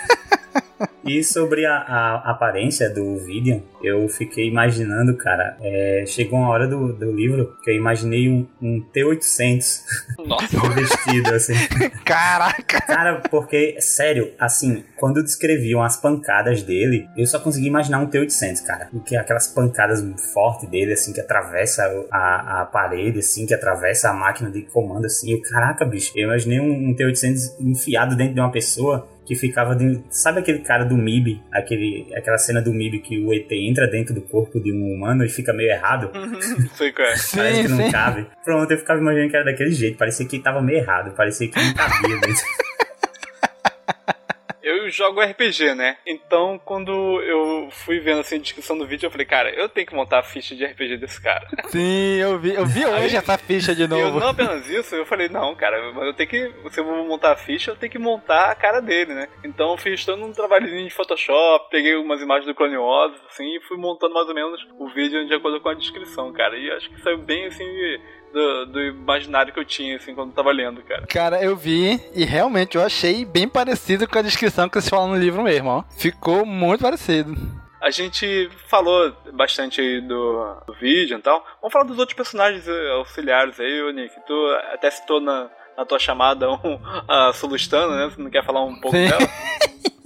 E sobre a, a aparência do Vidian, eu fiquei imaginando, cara, é, chegou uma hora do, do livro que eu imaginei um, um T-800 vestido, assim. Caraca! Cara, porque, sério, assim, quando descreviam as pancadas dele, eu só consegui imaginar um T-800, cara. Que aquelas pancadas fortes dele, assim, que atravessa a, a parede, assim, que atravessa a máquina de comando, assim. Eu, caraca, bicho, eu imaginei um, um T-800 enfiado dentro de uma pessoa que ficava dentro, sabe aquele cara do MIB, aquele, aquela cena do MIB que o ET entra dentro do corpo de um humano e fica meio errado? Sei qual é. Parece que não sim. cabe. Pronto, eu ficava imaginando que era daquele jeito, parecia que tava meio errado, parecia que não cabia dentro. Eu jogo RPG, né? Então, quando eu fui vendo assim a descrição do vídeo, eu falei, cara, eu tenho que montar a ficha de RPG desse cara. Sim, eu vi, eu vi hoje essa ficha de E eu novo. não apenas isso, eu falei, não, cara, mas eu tenho que. Se eu vou montar a ficha, eu tenho que montar a cara dele, né? Então eu fiz todo um trabalhinho de Photoshop, peguei umas imagens do Clone Wars, assim, e fui montando mais ou menos o vídeo de acordo com a descrição, cara. E acho que saiu bem assim do, do imaginário que eu tinha, assim, quando eu tava lendo, cara. Cara, eu vi e realmente eu achei bem parecido com a descrição que eles falam no livro mesmo, ó. Ficou muito parecido. A gente falou bastante aí do, do vídeo e tal. Vamos falar dos outros personagens eh, auxiliares aí, ô Nick. Tu até citou na, na tua chamada um, a Sulustana, né? Você não quer falar um pouco Sim. dela?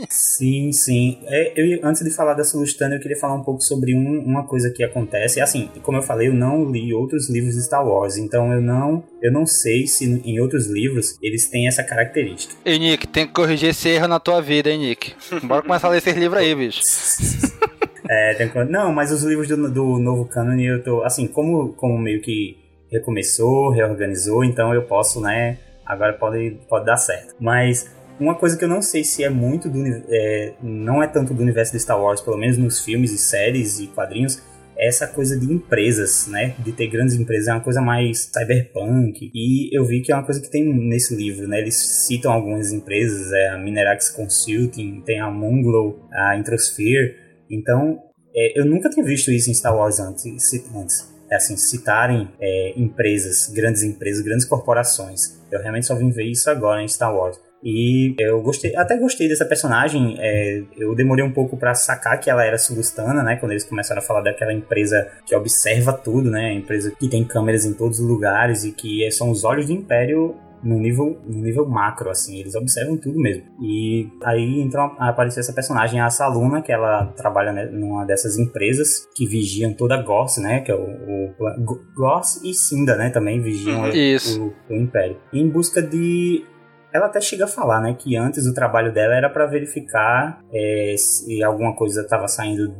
Sim, sim. É, eu, antes de falar da Sulustana, eu queria falar um pouco sobre um- uma coisa que acontece. Assim, como eu falei, eu não li outros livros de Star Wars, então eu não, eu não sei se em outros livros eles têm essa característica. Ei, Nick, tem que corrigir esse erro na tua vida, hein, Nick? Bora começar a ler esses livros aí, bicho. É, tem não, mas os livros do, do novo canon eu tô, assim, como, como meio que recomeçou, reorganizou, então eu posso, né, agora pode, pode dar certo. Mas uma coisa que eu não sei se é muito do, é, não é tanto do universo de Star Wars, pelo menos nos filmes e séries e quadrinhos, é essa coisa de empresas, né? De ter grandes empresas, é uma coisa mais cyberpunk. E eu vi que é uma coisa que tem nesse livro, né? Eles citam algumas empresas, é a Minerax Consulting, tem a Munglow, a Introsphere. Então, é, eu nunca tinha visto isso em Star Wars antes. antes. É assim, citarem é, empresas, grandes empresas, grandes corporações. Eu realmente só vim ver isso agora em Star Wars. E eu gostei, até gostei dessa personagem. é, eu demorei um pouco pra sacar que ela era sulustana, né? Quando eles começaram a falar daquela empresa que observa tudo, né? A empresa que tem câmeras em todos os lugares e que são os olhos do Império no nível, no nível macro, assim, eles observam tudo mesmo. E aí então apareceu essa personagem, a Saluna, que ela trabalha né, numa dessas empresas que vigiam toda a Goss, né? Que é o, o Goss e Cinda, né? Também vigiam Uhum. o- o, o Império. Em busca de ela até chega a falar, né, que antes o trabalho dela era para verificar é, se alguma coisa estava saindo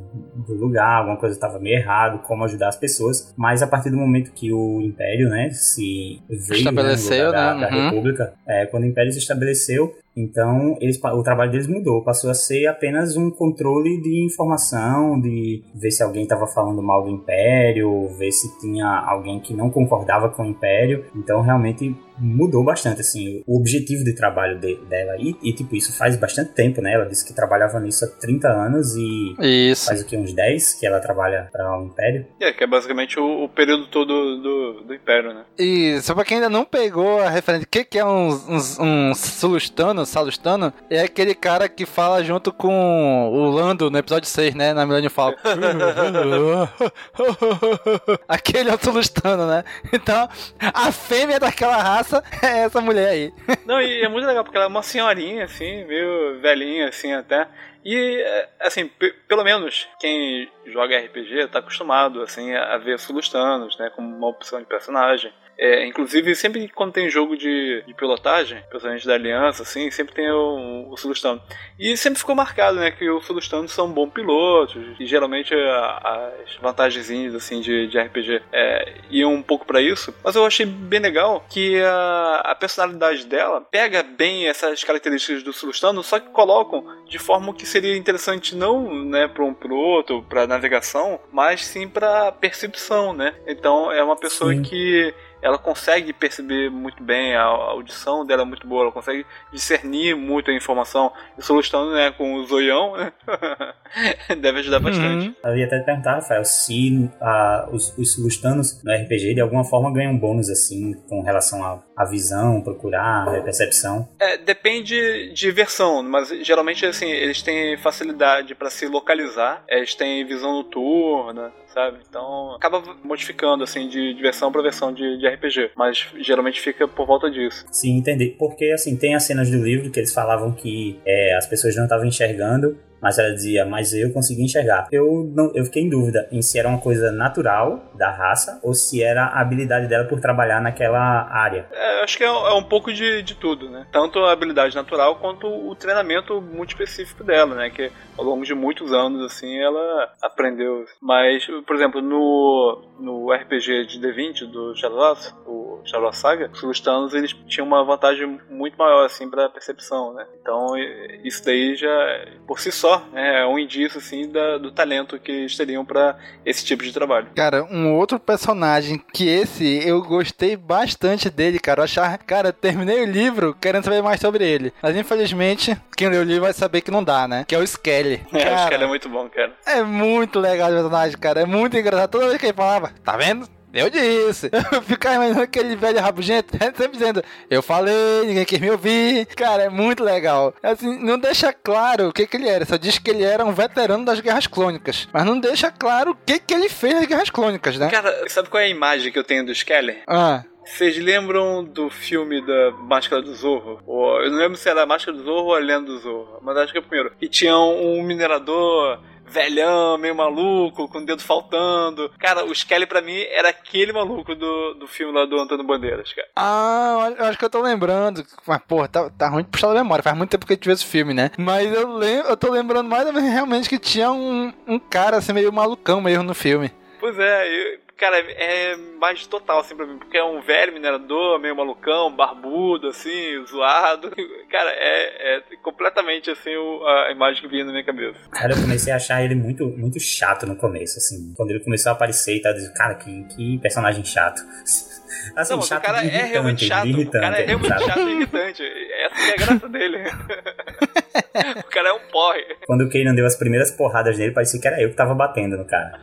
do lugar, alguma coisa estava meio errado, como ajudar as pessoas. Mas a partir do momento que o Império, né, se veio Estabeleceu, né, lugar né, da, da uhum. República, é, quando o Império se estabeleceu, então eles, o trabalho deles mudou, passou a ser apenas um controle de informação, de ver se alguém estava falando mal do Império, ver se tinha alguém que não concordava com o Império. Então realmente mudou bastante assim o objetivo de trabalho de- dela e, e, tipo isso faz bastante tempo né ela disse que trabalhava nisso há 30 anos e Isso. faz o que uns 10 que ela trabalha para o Império É, que é basicamente o, o período todo do, do Império, né? E só pra quem ainda não pegou a referência, o que, que é um, um, um sulustano, salustano? É aquele cara que fala junto com o Lando no episódio 6, né? Na Millennium Falcon. aquele é o sulustano, né? Então, a fêmea daquela raça é essa mulher aí. Não, e é muito legal, porque ela é uma senhorinha, assim, meio velhinha, assim, até. E, é, assim, pe- pelo menos quem joga RPG tá acostumado, assim, a ver sulustanos, né, como uma opção de personagem. É, inclusive, sempre quando tem jogo de, de pilotagem, principalmente da Aliança, assim, sempre tem o, o Sulustano. E sempre ficou marcado, né, que os Sulustanos são bons pilotos, e geralmente a- as vantagenzinhas, assim, de, de RPG é, iam um pouco pra isso. Mas eu achei bem legal que a, a personalidade dela pega bem essas características do Sulustano, só que colocam de forma que seria interessante não, né, para um piloto, para navegação, mas sim para percepção, né? Então é uma pessoa Sim. que ela consegue perceber muito bem, a audição dela é muito boa, ela consegue discernir muito a informação. Isso lutando né, com o zoião, né? deve ajudar bastante. Uhum. Eu ia até te perguntar, Rafael, se uh, os, os lustanos no RPG de alguma forma ganham um bônus assim com relação à, à visão, procurar, à percepção. É, depende de versão, mas geralmente assim, eles têm facilidade para se localizar, eles têm visão noturna, sabe? Então acaba modificando assim de, de versão para versão de, de, RPG, mas geralmente fica por volta disso. Sim, entendi. Porque assim tem as cenas do livro que eles falavam que é, as pessoas não estavam enxergando mas ela dizia, mas eu consegui enxergar. Eu não, eu fiquei em dúvida em se era uma coisa natural da raça ou se era a habilidade dela por trabalhar naquela área. É, acho que é, é, um pouco de, de tudo, né? Tanto a habilidade natural quanto o treinamento muito específico dela, né? Que ao longo de muitos anos, assim, ela aprendeu. Mas, por exemplo, no, no RPG de D20 do Shadowlands, o Shadowlands Saga, os Lustanos, eles tinham uma vantagem muito maior, assim, pra percepção, né? Então, isso daí já, por si só, é um indício assim da, do talento que eles teriam para esse tipo de trabalho. Cara, um outro personagem que esse eu gostei bastante dele, cara. Eu achar, cara, terminei o livro querendo saber mais sobre ele. Mas infelizmente, quem leu o livro vai saber que não dá, né? Que é o Skelly. É, cara, o Skelly é muito bom, cara. É muito legal o personagem, cara. É muito engraçado. Toda vez que ele falava, tá vendo? Eu disse. Eu ficava imaginando aquele velho rabugento sempre dizendo: Eu falei, ninguém quis me ouvir. Cara, é muito legal. Assim, não deixa claro o que, que ele era. Só diz que ele era um veterano das guerras clônicas. Mas não deixa claro o que, que ele fez nas guerras clônicas, né? Cara, sabe qual é a imagem que eu tenho do Skelly? Ah. Vocês lembram do filme da Máscara do Zorro? eu não lembro se era a Máscara do Zorro ou a Lenda do Zorro, mas acho que é o primeiro. E tinha um minerador velhão, meio maluco, com o dedo faltando. Cara, o Skelly pra mim era aquele maluco do, do filme lá do Antônio Bandeiras, cara. Ah, eu acho que eu tô lembrando. Mas, porra, tá, tá ruim de puxar da memória. Faz muito tempo que a gente viu esse filme, né? Mas eu, lembro, eu tô lembrando mais ou menos realmente que tinha um, um cara assim meio malucão mesmo no filme. Pois é, eu, cara, é mais total, assim, pra mim, porque é um velho minerador, meio malucão, barbudo, assim, zoado. Cara, é, é completamente, assim, o, a imagem que vinha na minha cabeça. Cara, eu comecei a achar ele muito, muito chato no começo, assim. Quando ele começou a aparecer e tal, eu disse, cara, que, que personagem chato. Assim, não, chato o cara é realmente chato. Irritante, o cara é realmente chato e irritante. Essa é a graça dele. o cara é um porre. Quando o Kanan deu as primeiras porradas nele, parecia que era eu que tava batendo no cara.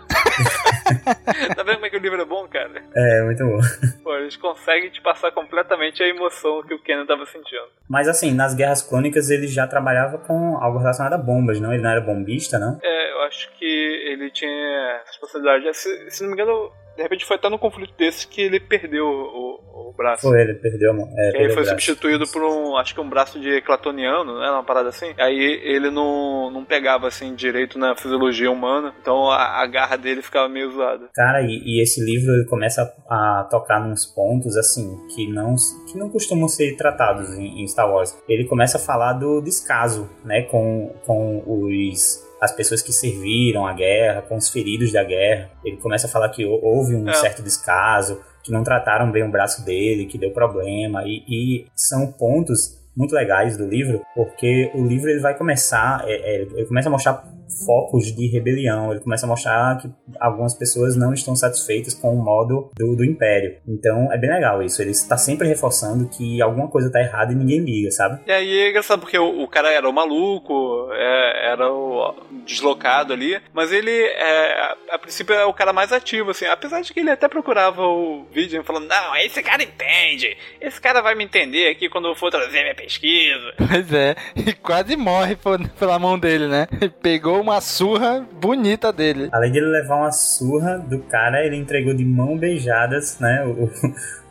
tá vendo como é que o livro é bom, cara? É, muito bom. Pô, eles conseguem te passar completamente a emoção que o Kenan tava sentindo. Mas assim, nas Guerras Crônicas ele já trabalhava com algo relacionado a bombas, não? Ele não era bombista, não? É, eu acho que ele tinha responsabilidade. Se, se não me engano, de repente foi até num conflito desse que ele perdeu o, o braço. Foi, ele perdeu mão. É, ele foi substituído por um, acho que um braço de eclatoniano, né? Uma parada assim. Aí ele não, não pegava assim direito na fisiologia humana, então a, a garra dele ficava meio zoada. Cara, e, e, esse livro ele começa a, a, tocar nos pontos assim que não, que não costumam ser tratados em, em Star Wars. Ele começa a falar do descaso, né? Com, com os as pessoas que serviram a guerra, com os feridos da guerra. Ele começa a falar que houve um é. certo descaso, que não trataram bem o braço dele, que deu problema, e, e são pontos muito legais do livro, porque o livro ele vai começar, é, é, ele começa a mostrar focos de rebelião. Ele começa a mostrar que algumas pessoas não estão satisfeitas com o modo do, do Império. Então é bem legal isso. Ele está sempre reforçando que alguma coisa está errada e ninguém liga, sabe? E aí é engraçado porque o, o cara era o maluco, é, era o deslocado ali, mas ele é, a princípio é o cara mais ativo, assim. Apesar de que ele até procurava o vídeo falando: Não, esse cara entende, esse cara vai me entender aqui quando eu for trazer minha pesquisa. Pois é, e quase morre pela mão dele, né? Pegou uma surra bonita dele. Além de ele levar uma surra do cara, ele entregou de mão beijadas, né? O,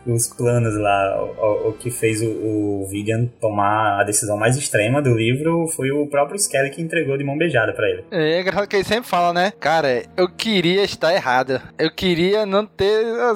os planos lá. O, o que fez o, o Vigan tomar a decisão mais extrema do livro foi o próprio Skelly que entregou de mão beijada para ele. É, é engraçado que ele sempre fala, né? Cara, eu queria estar errado. Eu queria não ter ah,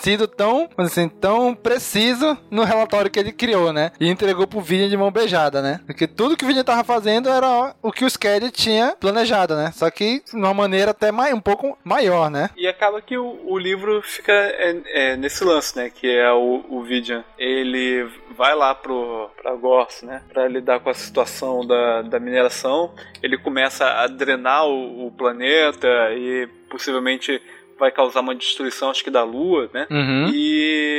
sido tão, assim, tão preciso no relatório que ele criou, né? E entregou pro Vigan de mão beijada, né? Porque tudo que o Vigan tava fazendo era o que o Skelly tinha planejado, né? Só que de uma maneira até mais, um pouco maior, né? E acaba que o, o livro fica é, é, nesse lance, né? Que é o, o Vidian, ele vai lá pro, pra Gorse, né, pra lidar com a situação da, da mineração. Ele começa a drenar o, o planeta e possivelmente vai causar uma destruição, acho que da Lua, né? Uhum. E,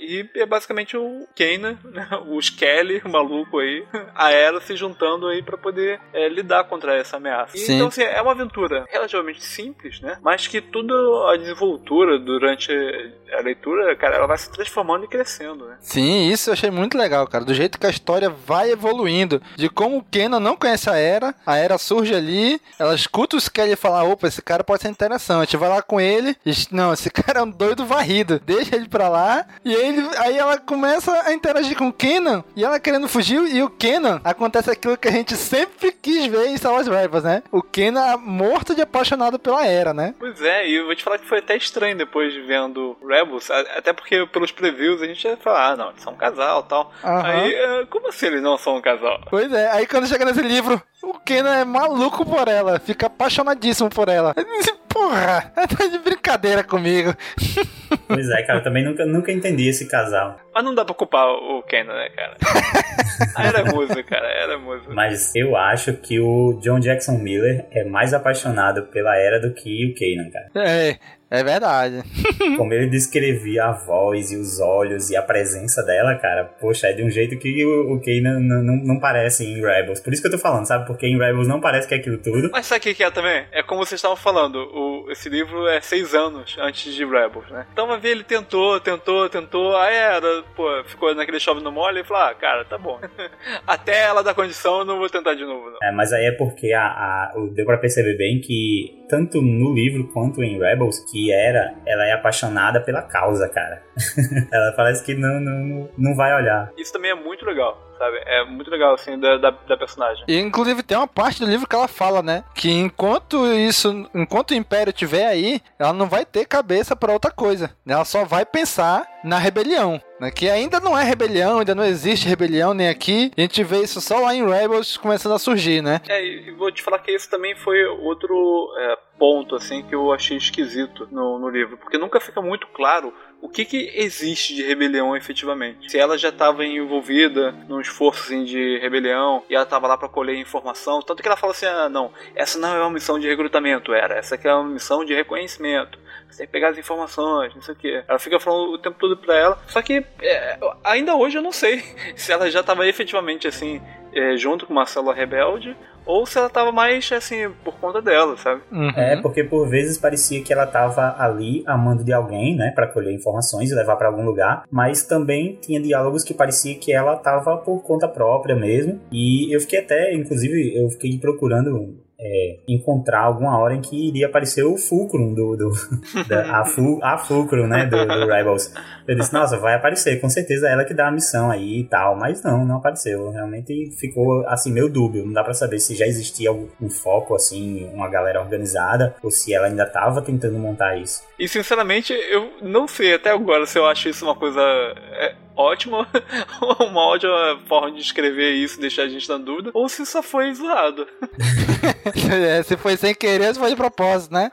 e é basicamente o Kanan, né? o Skelly, o maluco aí, a Era se juntando aí para poder é, lidar contra essa ameaça. Sim. Então, assim, é uma aventura relativamente simples, né? Mas que toda a desenvoltura durante a leitura, cara, ela vai se transformando e crescendo, né? Sim, isso eu achei muito legal, cara. Do jeito que a história vai evoluindo. De como o Kenan não conhece a Era, a Era surge ali, ela escuta os Kelly falar: opa, esse cara pode ser interessante. Vai lá com ele, diz, não, esse cara é um doido varrido. Deixa ele pra lá. E aí, ele, aí ela começa a interagir com o Kenan e ela querendo fugir. E o Kenan acontece aquilo que a gente sempre quis ver em Star Wars Rebels, né? O Kenan morto de apaixonado pela Era, né? Pois é, e eu vou te falar que foi até estranho depois de vendo Rebels, até porque pelos previews a gente ia falar, ah, não, eles são um casal e tal. Aham. Aí, eh, como assim eles não são um casal? Pois é, aí quando chega nesse livro, o Kenan é maluco por ela, fica apaixonadíssimo por ela. Porra, tá de brincadeira comigo. Pois é, cara, eu também nunca, nunca entendi esse casal. Mas não dá pra culpar o Kenan, né, cara? Era musa, cara, era musa. Mas eu acho que o John Jackson Miller é mais apaixonado pela Era do que o Kanan, cara. É, é verdade. Como ele descrevia a voz e os olhos e a presença dela, cara, poxa, é de um jeito que o, o não, não, não parece em Rebels. Por isso que eu tô falando, sabe? Porque em Rebels não parece que é aquilo tudo. Mas sabe o que é também? É como vocês estavam falando, o, esse livro é seis anos antes de Rebels, né? Então vai ver, ele tentou, tentou, tentou, aí era, pô, ficou naquele chove no mole e falou, ah, cara, tá bom. Até ela dar condição, eu não vou tentar de novo, não. É, mas aí é porque a, a- o- deu pra perceber bem que, tanto no livro quanto em Rebels, que era, ela é apaixonada pela causa, cara. ela parece que não, não, não vai olhar. Isso também é muito legal, sabe? É muito legal, assim, da, da, da personagem. E inclusive tem uma parte do livro que ela fala, né? Que enquanto isso, enquanto o Império estiver aí, ela não vai ter cabeça pra outra coisa. Ela só vai pensar na rebelião. Né? Que ainda não é rebelião, ainda não existe rebelião nem aqui. A gente vê isso só lá em Rebels começando a surgir, né? É, e vou te falar que esse também foi outro é, ponto, assim, que eu achei esquisito no, no livro. Porque nunca fica muito claro o que, que existe de rebelião efetivamente. Se ela já estava envolvida num esforço assim, de rebelião e ela estava lá para colher informação, tanto que ela fala assim: ah, não, essa não é uma missão de recrutamento, era, essa aqui é uma missão de reconhecimento. Você tem que pegar as informações, não sei o que. Ela fica falando o tempo todo pra ela. Só que é, ainda hoje eu não sei se ela já estava efetivamente assim, é, junto com uma célula rebelde. Ou se ela tava mais, assim, por conta dela, sabe? É, porque por vezes parecia que ela tava ali amando de alguém, né, Pra colher informações e levar pra algum lugar, mas também tinha diálogos que parecia que ela tava por conta própria mesmo. E eu fiquei até, inclusive, eu fiquei procurando é, encontrar alguma hora em que iria aparecer o Fulcrum do, do da, a, Fu, a Fulcrum, né, do, do Rebels. Eu disse, nossa, vai aparecer, com certeza é ela que dá a missão aí e tal, mas não, não apareceu. Realmente ficou assim meio dúbio, não dá pra saber se já existia um foco assim, uma galera organizada ou se ela ainda tava tentando montar isso. E sinceramente, eu não sei até agora se eu acho isso uma coisa é, ótima, uma ótima forma de escrever isso, deixar a gente na dúvida, ou se só foi zoado. É, se foi sem querer, se foi de propósito, né?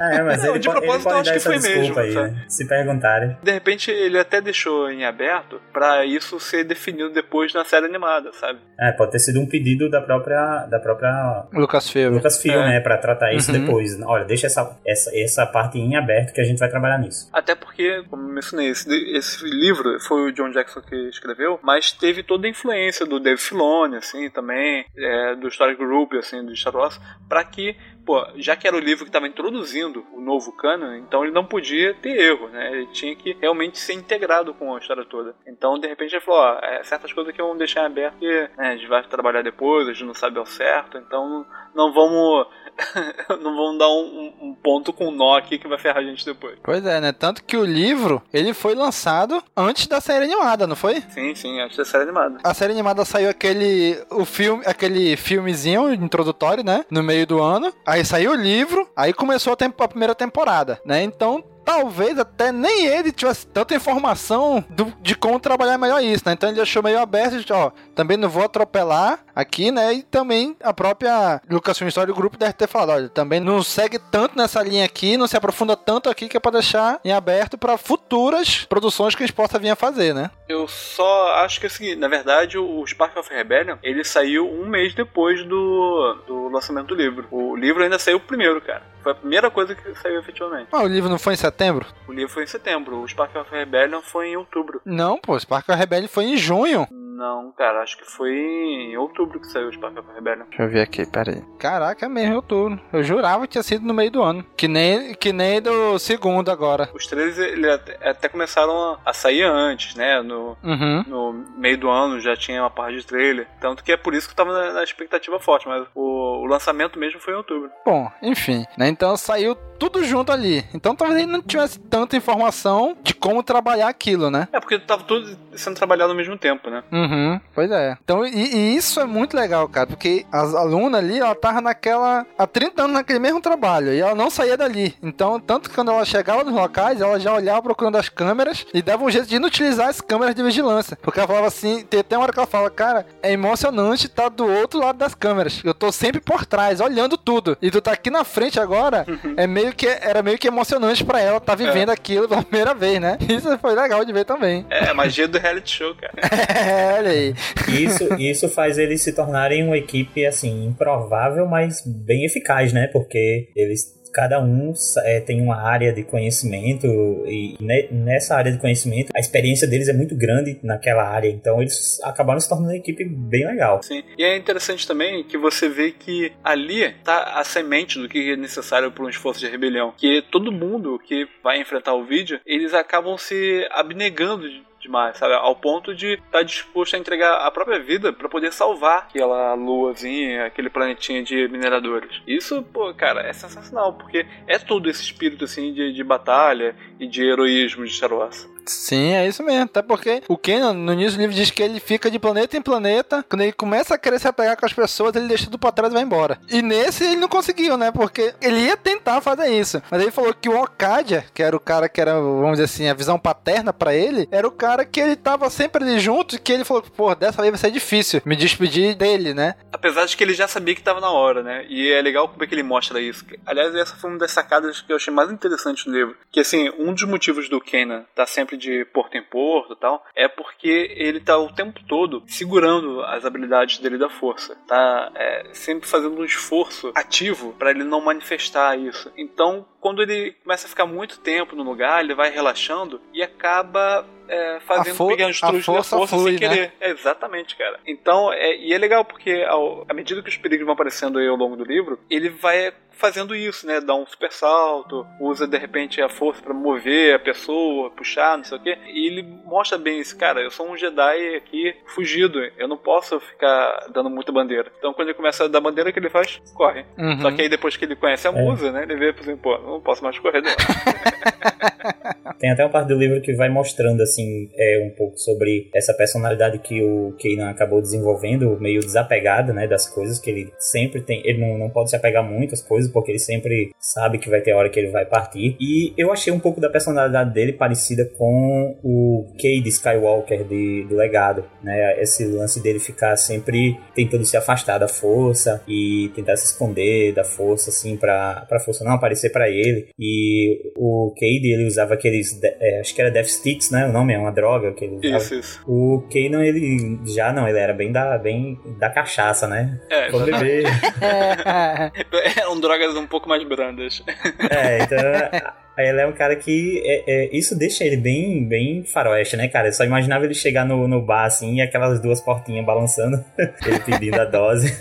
É, mas Não, ele, de ele propósito pode eu acho que foi desculpa mesmo, aí, né? Se perguntarem. De repente, ele até deixou em aberto pra isso ser definido depois na série animada, sabe? É, pode ter sido um pedido da própria da própria Lucasfilm. Lucasfilm, É. né, Pra tratar isso Uhum. depois. Olha, deixa essa, essa essa parte em aberto que a gente vai trabalhar nisso. Até porque, como eu mencionei, esse, esse livro foi o John Jackson que escreveu, mas teve toda a influência do Dave Filoni, assim, também, é, do Story Group, assim, do Star Wars, pra que, pô, já que era o livro que estava introduzindo o novo canon, então ele não podia ter erro, né? Ele tinha que realmente ser integrado com a história toda. Então, de repente, ele falou, ó, é, certas coisas que vamos deixar aberto, porque né, a gente vai trabalhar depois, a gente não sabe ao certo, então não vamos... não vamos dar um, um- ponto com nó aqui que vai ferrar a gente depois. Pois é, né? Tanto que o livro, ele foi lançado antes da série animada, não foi? Sim, sim, que é série animada. A série animada saiu aquele o filme, aquele filmezinho introdutório, né, no meio do ano. Aí saiu o livro, aí começou a, tempo- a primeira temporada, né? Então, talvez até nem ele tivesse tanta informação do- de como trabalhar melhor isso, né? Então ele deixou meio aberto, de, ó, também não vou atropelar aqui, né? E também a própria Lucasfilm Story Group deve ter falado, olha, também não segue tanto nessa linha aqui, não se aprofunda tanto aqui que é pra deixar em aberto para futuras produções que a gente possa vir a fazer, né? Eu só acho que é o seguinte, na verdade, o Spark of Rebellion, ele saiu um mês depois do, do lançamento do livro. O livro ainda saiu primeiro, cara. Foi a primeira coisa que saiu efetivamente. Ah, o livro não foi em setembro? O livro foi em setembro. O Spark of Rebellion foi em outubro. Não, pô, o Spark of Rebellion foi em junho. Não, cara, acho que foi em outubro que saiu o Spark of Rebellion. Deixa eu ver aqui, peraí. Caraca, é mesmo em outubro. Eu jurava que tinha sido no meio do ano. Que nem, que nem do segundo agora. Os trailers ele até, até começaram a sair antes, né? No, uhum. no meio do ano já tinha uma parte de trailer. Tanto que é por isso que eu tava na, na expectativa forte, mas o, o, lançamento mesmo foi em outubro. Bom, enfim, né? Então saiu tudo junto ali. Então talvez ele não tivesse tanta informação de como trabalhar aquilo, né? É, porque tava tudo sendo trabalhado ao mesmo tempo, né? Uhum, pois é. Então, e, e, isso é muito legal, cara, porque as alunas ali, ela tava naquela. há 30 anos naquele mesmo trabalho e ela não saía dali. Então, tanto que quando ela chegava nos locais, ela já olhava procurando as câmeras e dava um jeito de inutilizar as câmeras de vigilância. Porque ela falava assim, tem até uma hora que ela fala, cara, é emocionante estar tá do outro lado das câmeras. Eu tô sempre por trás, olhando tudo. E tu tá aqui na frente agora, Uhum. é meio que era meio que emocionante para ela estar tá vivendo é. aquilo pela primeira vez, né? Isso foi legal de ver também. É, a magia do reality show, cara. é, olha aí. Isso, isso faz eles se tornarem uma equipe, assim, improvável, mas bem eficaz, né? Porque eles cada um é, tem uma área de conhecimento e ne, nessa área de conhecimento a experiência deles é muito grande naquela área, então eles acabaram se tornando uma equipe bem legal. Sim, e é interessante também que você vê que ali tá a semente do que é necessário para um esforço de rebelião, que todo mundo que vai enfrentar o vídeo, eles acabam se abnegando de demais, sabe? Ao ponto de estar tá disposto a entregar a própria vida para poder salvar aquela luazinha, aquele planetinha de mineradores. Isso, pô, cara, é sensacional, porque é todo esse espírito, assim, de, de batalha e de heroísmo de Star Wars. Sim, é isso mesmo. Até porque o Kenan, no início do livro, diz que ele fica de planeta em planeta. Quando ele começa a querer se apegar com as pessoas, ele deixa tudo pra trás e vai embora. E nesse ele não conseguiu, né? Porque ele ia tentar fazer isso. Mas ele falou que o Okadia, que era o cara que era, vamos dizer assim, a visão paterna para ele, era o cara que ele tava sempre ali junto e que ele falou, pô, dessa vez vai ser difícil me despedir dele, né? Apesar de que ele já sabia que tava na hora, né? E é legal como é que ele mostra isso. Aliás, essa foi uma das sacadas que eu achei mais interessante no livro. Que, assim, um dos motivos do Kenan tá sempre de porto em porto e tal, é porque ele tá o tempo todo segurando as habilidades dele da força. Tá é, sempre fazendo um esforço ativo para ele não manifestar isso. Então, quando ele começa a ficar muito tempo no lugar, ele vai relaxando e acaba é, fazendo pequenos truques da força flui, sem querer. Né? É, exatamente, cara. Então, é, e é legal porque ao, à medida que os perigos vão aparecendo aí ao longo do livro, ele vai fazendo isso, né? Dá um super salto, usa de repente a força para mover a pessoa, puxar, não sei o quê. E ele mostra bem esse cara, eu sou um Jedi aqui fugido, eu não posso ficar dando muita bandeira. Então quando ele começa a dar bandeira, o que ele faz? Corre. Uhum. Só que aí depois que ele conhece a musa, né? Ele vê, por exemplo, pô, não posso mais correr. Tem até uma parte do livro que vai mostrando, assim, é, um pouco sobre essa personalidade que o Kanan acabou desenvolvendo, meio desapegado, né, das coisas, que ele sempre tem, ele não, não pode se apegar muito às coisas, porque ele sempre sabe que vai ter hora que ele vai partir. E eu achei um pouco da personalidade dele parecida com o Cade Skywalker de, do Legado, né, esse lance dele ficar sempre tentando se afastar da força e tentar se esconder da força, assim, pra, pra força não aparecer para ele. E o Cade, ele usava aqueles é, acho que era Death Sticks, né? O nome é uma droga que ele Isso, isso. O Kanan, ele já não, ele era bem da, bem da cachaça, né? É, Vou beber. Eram drogas um pouco mais brandas. É, então. Ele é um cara que. É, é, isso deixa ele bem, bem faroeste, né, cara? Eu só imaginava ele chegar no, no bar assim e aquelas duas portinhas balançando, ele pedindo a dose.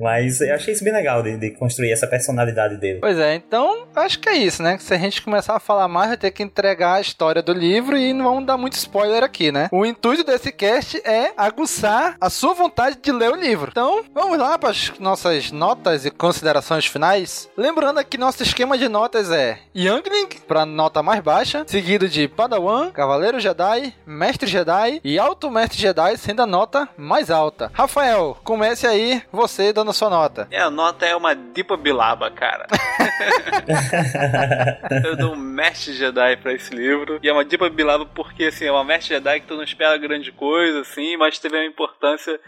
Mas eu achei isso bem legal de, de, construir essa personalidade dele. Pois é, então acho que é isso, né? Se a gente começar a falar mais, vai ter que entregar a história do livro e não vamos dar muito spoiler aqui, né? O intuito desse cast é aguçar a sua vontade de ler o livro. Então vamos lá para as nossas notas e considerações finais. Lembrando que nosso esquema de notas é Youngling para nota mais baixa, seguido de Padawan, Cavaleiro Jedi, Mestre Jedi e Alto Mestre Jedi, sendo a nota mais alta. Rafael, comece aí você dando a sua nota. É, a nota é uma Dipa Bilaba, cara. Eu dou um Mestre Jedi pra esse livro. E é uma Dipa Bilaba porque, assim, é uma Mestre Jedi que tu não espera grande coisa, assim, mas teve uma importância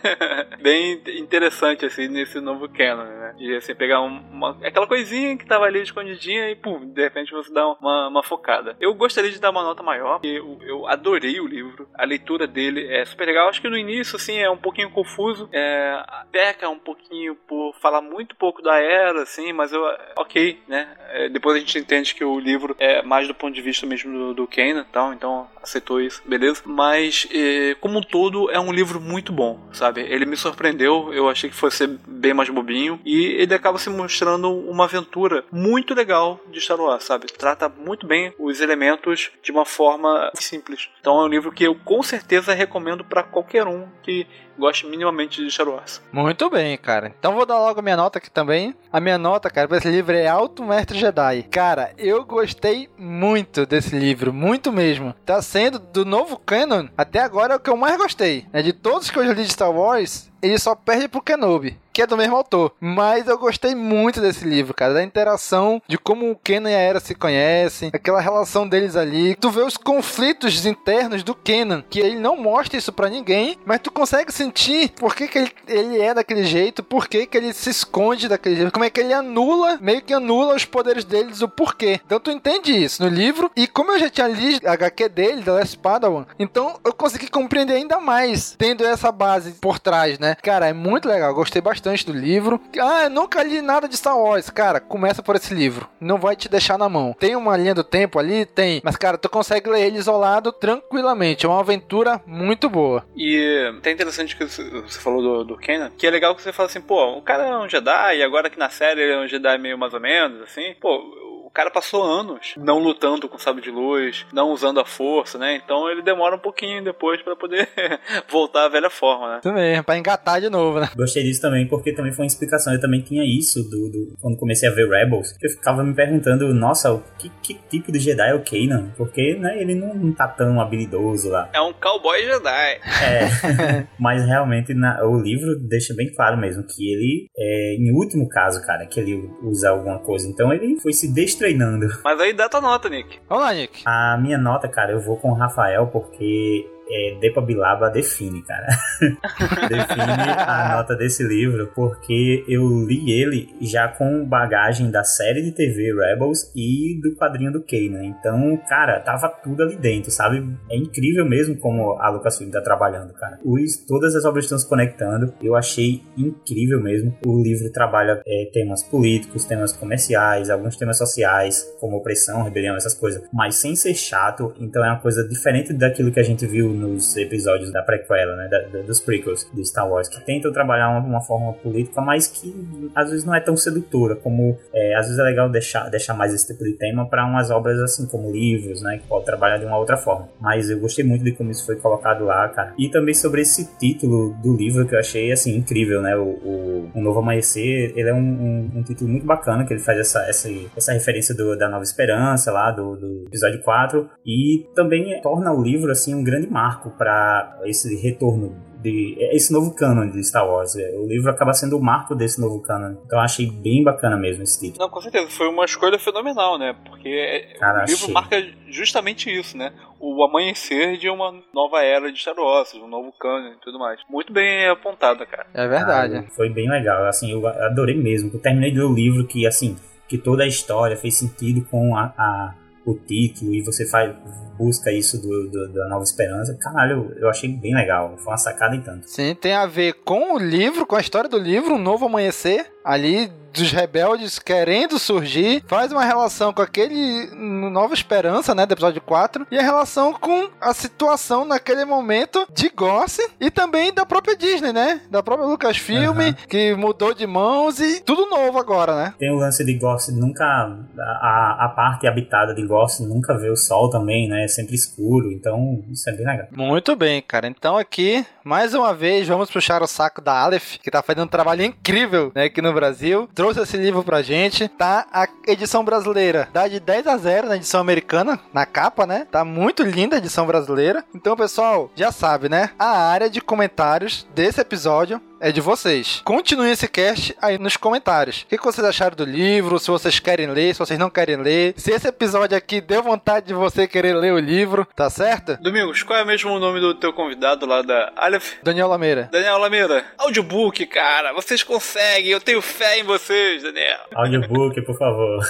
bem interessante, assim, nesse novo canon, né? De, assim, pegar uma, aquela coisinha que tava ali escondidinha e, pum, de repente importante você dar uma, uma focada. Eu gostaria de dar uma nota maior, eu, eu adorei o livro. A leitura dele é super legal. Acho que no início, assim, é um pouquinho confuso. É, peca um pouquinho por falar muito pouco da era, assim, mas eu, ok, né? É, depois a gente entende que o livro é mais do ponto de vista mesmo do, do Kanan, então, então aceitou isso, beleza? Mas, é, como um todo, é um livro muito bom, sabe? Ele me surpreendeu, eu achei que fosse bem mais bobinho, e ele acaba se mostrando uma aventura muito legal de Star Wars, sabe? Trata muito bem os elementos de uma forma simples. Então é um livro que eu com certeza recomendo para qualquer um que goste minimamente de Star Wars. Muito bem, cara. Então vou dar logo minha nota aqui também. A minha nota, cara, pra esse livro é Alto Mestre Jedi. Cara, eu gostei muito desse livro, muito mesmo. Tá sendo do novo canon, até agora é o que eu mais gostei. É de todos que eu li de Star Wars, ele só perde pro Kenobi, que é do mesmo autor. Mas eu gostei muito desse livro, cara, da interação, de como o Kenan e a Era se conhecem, aquela relação deles ali. Tu vê os conflitos internos do Kenan, que ele não mostra isso para ninguém, mas tu consegue sentir por que, que ele, ele é daquele jeito, por que, que ele se esconde daquele jeito, como é que ele anula, meio que anula os poderes deles, o porquê. Então tu entende isso no livro, e como eu já tinha lido a HQ dele, da Last Padawan, então eu consegui compreender ainda mais, tendo essa base por trás, né? Cara, é muito legal, gostei bastante do livro. Ah, eu nunca li nada de Star Wars. Cara, começa por esse livro. Não vai te deixar na mão. Tem uma linha do tempo ali? Tem. Mas, cara, tu consegue ler ele isolado tranquilamente. É uma aventura muito boa. E é interessante que você falou do, do Kenan, que é legal que você fala assim, pô, o cara é um Jedi, e agora que na série ele é um Jedi meio mais ou menos, assim. Pô, cara passou anos não lutando com sabre de luz, não usando a força, né? Então ele demora um pouquinho depois para poder voltar à velha forma, né? Isso mesmo, pra engatar de novo, né? Gostei disso também, porque também foi uma explicação. Eu também tinha isso do, do quando comecei a ver Rebels, eu ficava me perguntando, nossa, que, que tipo de Jedi é o Kanan? Porque, né, ele não, não tá tão habilidoso lá. É um cowboy Jedi. É, mas realmente na, o livro deixa bem claro mesmo que ele, é, em último caso, cara, que ele usa alguma coisa. Então ele foi se destruir treinando. Mas aí dá tua nota, Nick. Vamos lá, Nick. A minha nota, cara, eu vou com o Rafael porque é, Depa Bilaba define, cara. define a nota desse livro, porque eu li ele já com bagagem da série de TV Rebels e do quadrinho do Kanan. Então, cara, tava tudo ali dentro, sabe? É incrível mesmo como a Lucasfilm tá trabalhando, cara. Os, todas as obras estão se conectando. Eu achei incrível mesmo. O livro trabalha é, temas políticos, temas comerciais, alguns temas sociais, como opressão, rebelião, essas coisas, mas sem ser chato. Então é uma coisa diferente daquilo que a gente viu nos episódios da prequela, né, da, da, dos prequels de Star Wars, que tentam trabalhar uma, uma, forma política, mas que às vezes não é tão sedutora, como é, às vezes é legal deixar, deixar mais esse tipo de tema para umas obras assim como livros, né, que pode trabalhar de uma outra forma. Mas eu gostei muito de como isso foi colocado lá, cara. E também sobre esse título do livro que eu achei assim incrível, né, o, o, o Novo Amanhecer, ele é um, um, um, título muito bacana que ele faz essa essa, essa referência do, da Nova Esperança lá do, do episódio 4 e também torna o livro assim um grande marco para esse retorno de esse novo canon de Star Wars. O livro acaba sendo o marco desse novo canon. Então eu achei bem bacana mesmo esse título. Não, com certeza, foi uma escolha fenomenal, né? Porque é, Cara, o livro achei. marca justamente isso, né? O amanhecer de uma nova era de Star Wars, um novo canon e tudo mais. Muito bem apontada, cara. É verdade. Ah, foi bem legal, assim, eu adorei mesmo. Eu terminei de ler o livro que, assim, que toda a história fez sentido com a, a o título e você faz busca isso do, do, da Nova Esperança. Caralho, eu, achei bem legal. Foi uma sacada em tanto. Sim, tem a ver com o livro, com a história do livro, Um Novo Amanhecer. Ali dos rebeldes querendo surgir, faz uma relação com aquele Nova Esperança, né, do episódio 4, e a relação com a situação naquele momento de Goss e também da própria Disney, né, da própria Lucasfilm, uhum. que mudou de mãos e tudo novo agora, né. Tem o lance de Goss nunca, a, a parte habitada de Goss nunca vê o sol também, né, é sempre escuro, então isso é bem legal. Muito bem, cara, então aqui, mais uma vez, vamos puxar o saco da Aleph, que tá fazendo um trabalho incrível, né, aqui no Brasil, trouxe esse livro pra gente, tá? A edição brasileira dá de 10 a 0 na edição americana, na capa, né? Tá muito linda a edição brasileira. Então, pessoal, já sabe, né? A área de comentários desse episódio é de vocês. Continuem esse cast aí nos comentários. O que vocês acharam do livro? Se vocês querem ler, se vocês não querem ler. Se esse episódio aqui deu vontade de você querer ler o livro, tá certo? Domingos, qual é mesmo o nome do teu convidado lá da Aleph? Daniel Lameira. Daniel Lameira. Audiobook, cara. Vocês conseguem. Eu tenho fé em vocês, Daniel. Audiobook, por favor.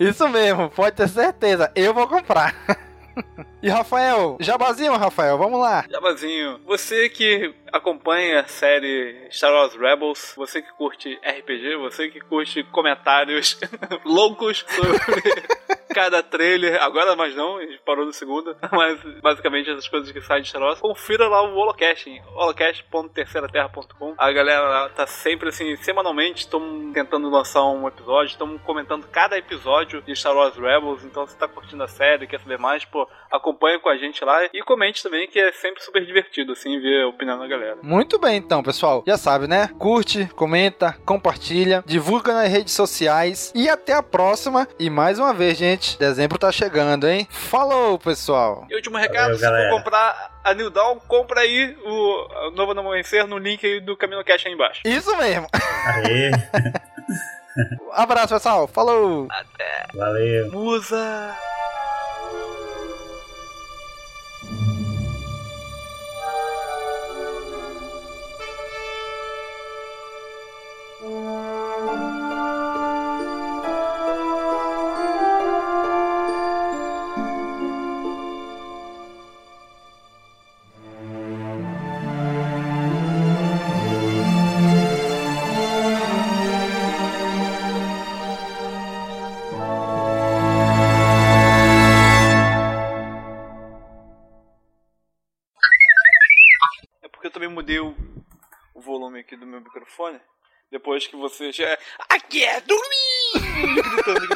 Isso mesmo, pode ter certeza. Eu vou comprar. E Rafael, jabazinho, Rafael, vamos lá. Jabazinho, você que acompanha a série Star Wars Rebels, você que curte RPG, você que curte comentários loucos sobre cada trailer, agora mais não, a gente parou no segundo, mas basicamente essas coisas que saem de Star Wars, confira lá o Holocast, holocast.terceiraterra.com. A galera tá sempre assim, semanalmente, estamos tentando lançar um episódio, estamos comentando cada episódio de Star Wars Rebels, então se tá curtindo a série, quer saber mais, pô, acompanha com a gente lá e comente também, que é sempre super divertido, assim, ver a opinião da galera. Muito bem, então, pessoal. Já sabe, né? Curte, comenta, compartilha, divulga nas redes sociais e até a próxima. E mais uma vez, gente, dezembro tá chegando, hein? Falou, pessoal. E último recado, Valeu, se for comprar a New Dawn, compra aí o Novo Amanhecer no link aí do Caminho Cash aí embaixo. Isso mesmo. Aê. Abraço, pessoal. Falou. Até. Valeu. Musa. Meu microfone. Depois que você já. Aqui é dormir! Gritando que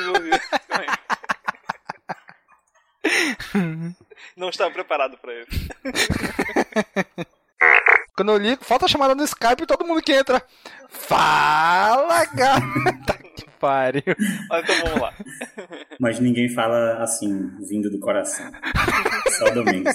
Não estava preparado para isso. Quando eu ligo, falta a chamada no Skype e todo mundo que entra. Fala, gata! que pariu. Ah, então vamos lá. Mas ninguém fala assim, vindo do coração. Só Domingos.